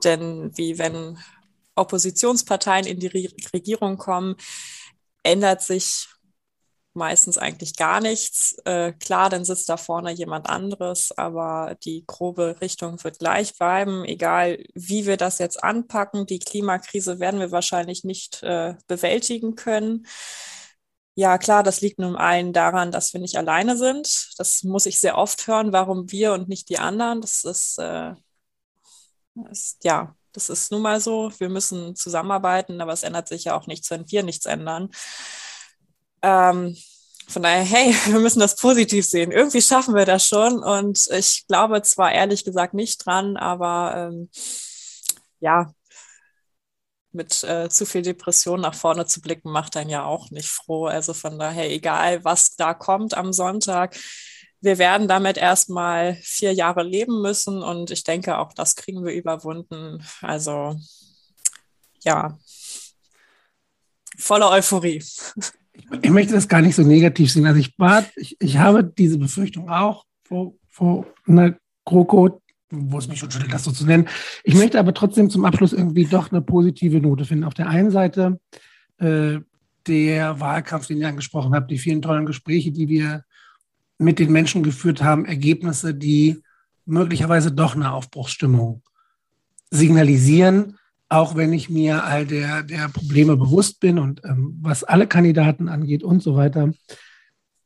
denn wie wenn Oppositionsparteien in die Re Regierung kommen, ändert sich meistens eigentlich gar nichts. Äh, klar, dann sitzt da vorne jemand anderes, aber die grobe Richtung wird gleich bleiben, egal wie wir das jetzt anpacken. Die Klimakrise werden wir wahrscheinlich nicht äh, bewältigen können. Ja, klar, das liegt nun allen daran, dass wir nicht alleine sind. Das muss ich sehr oft hören, warum wir und nicht die anderen. Das ist, äh, ist ja, das ist nun mal so. Wir müssen zusammenarbeiten, aber es ändert sich ja auch nichts, wenn wir nichts ändern. Ähm, von daher, hey, wir müssen das positiv sehen. Irgendwie schaffen wir das schon. Und ich glaube zwar ehrlich gesagt nicht dran, aber ähm, ja, mit äh, zu viel Depression nach vorne zu blicken, macht einen ja auch nicht froh. Also von daher, egal was da kommt am Sonntag, wir werden damit erstmal vier Jahre leben müssen und ich denke, auch das kriegen wir überwunden. Also ja. Voller Euphorie. Ich möchte das gar nicht so negativ sehen. Also ich, war, ich, ich habe diese Befürchtung auch vor, vor einer GroKo, wo es mich schon schüttelt, das so zu nennen. Ich möchte aber trotzdem zum Abschluss irgendwie doch eine positive Note finden. Auf der einen Seite äh, der Wahlkampf, den ihr angesprochen habt, die vielen tollen Gespräche, die wir mit den Menschen geführt haben, Ergebnisse, die möglicherweise doch eine Aufbruchsstimmung signalisieren, auch wenn ich mir all der, der Probleme bewusst bin und ähm, was alle Kandidaten angeht und so weiter,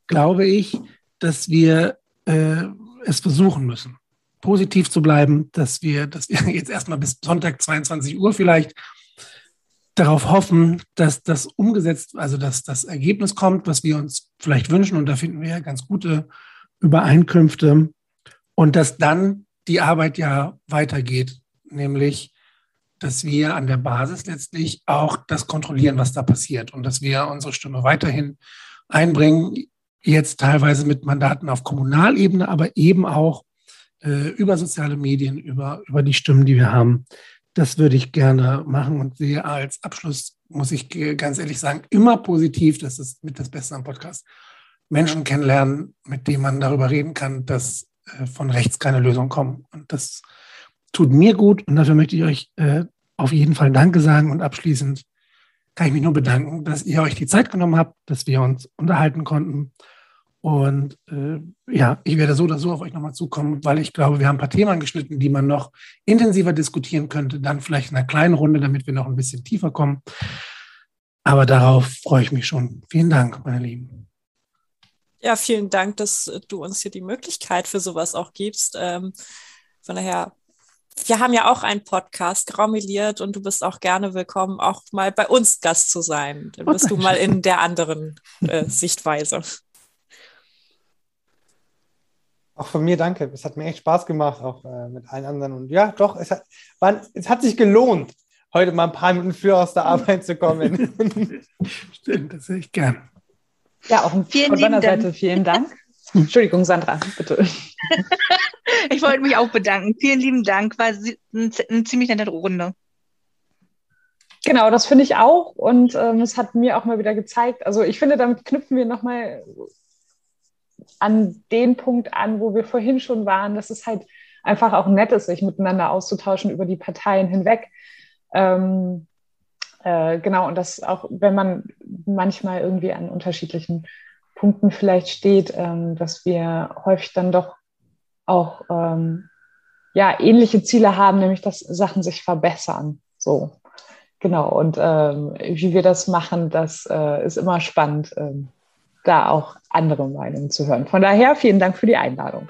glaube ich, dass wir äh, es versuchen müssen, positiv zu bleiben, dass wir, dass wir jetzt erstmal bis Sonntag 22 Uhr vielleicht darauf hoffen, dass das umgesetzt, also dass das Ergebnis kommt, was wir uns vielleicht wünschen. Und da finden wir ja ganz gute Übereinkünfte. Und dass dann die Arbeit ja weitergeht, nämlich, dass wir an der Basis letztlich auch das kontrollieren, was da passiert und dass wir unsere Stimme weiterhin einbringen, jetzt teilweise mit Mandaten auf Kommunalebene, aber eben auch äh, über soziale Medien, über, über die Stimmen, die wir haben, das würde ich gerne machen und sehe als Abschluss, muss ich ganz ehrlich sagen, immer positiv. Das ist mit das Beste am Podcast. Menschen kennenlernen, mit denen man darüber reden kann, dass äh, von rechts keine Lösung kommt. Und das tut mir gut und dafür möchte ich euch äh, auf jeden Fall Danke sagen. Und abschließend kann ich mich nur bedanken, dass ihr euch die Zeit genommen habt, dass wir uns unterhalten konnten. Und äh, ja, ich werde so oder so auf euch nochmal zukommen, weil ich glaube, wir haben ein paar Themen angeschnitten, die man noch intensiver diskutieren könnte. Dann vielleicht in einer kleinen Runde, damit wir noch ein bisschen tiefer kommen. Aber darauf freue ich mich schon. Vielen Dank, meine Lieben. Ja, vielen Dank, dass du uns hier die Möglichkeit für sowas auch gibst. Ähm, von daher, wir haben ja auch einen Podcast, Graumeliert, und du bist auch gerne willkommen, auch mal bei uns Gast zu sein. Dann bist oh, du mal in der anderen äh, Sichtweise. Auch von mir danke. Es hat mir echt Spaß gemacht, auch äh, mit allen anderen. Und ja, doch, es hat, war, es hat sich gelohnt, heute mal ein paar Minuten früher aus der Arbeit zu kommen. Stimmt, das sehe ich gern. Ja, auch vielen von meiner Seite vielen Dank. Entschuldigung, Sandra, bitte. ich wollte mich auch bedanken. Vielen lieben Dank. War eine ziemlich nette Runde. Genau, das finde ich auch. Und ähm, es hat mir auch mal wieder gezeigt, also ich finde, damit knüpfen wir nochmal an den Punkt an, wo wir vorhin schon waren, dass es halt einfach auch nett ist, sich miteinander auszutauschen über die Parteien hinweg. Ähm, äh, genau, und dass auch, wenn man manchmal irgendwie an unterschiedlichen Punkten vielleicht steht, ähm, dass wir häufig dann doch auch ähm, ja, ähnliche Ziele haben, nämlich dass Sachen sich verbessern. So, genau. Und ähm, wie wir das machen, das äh, ist immer spannend. Ähm, da auch andere Meinungen zu hören. Von daher vielen Dank für die Einladung.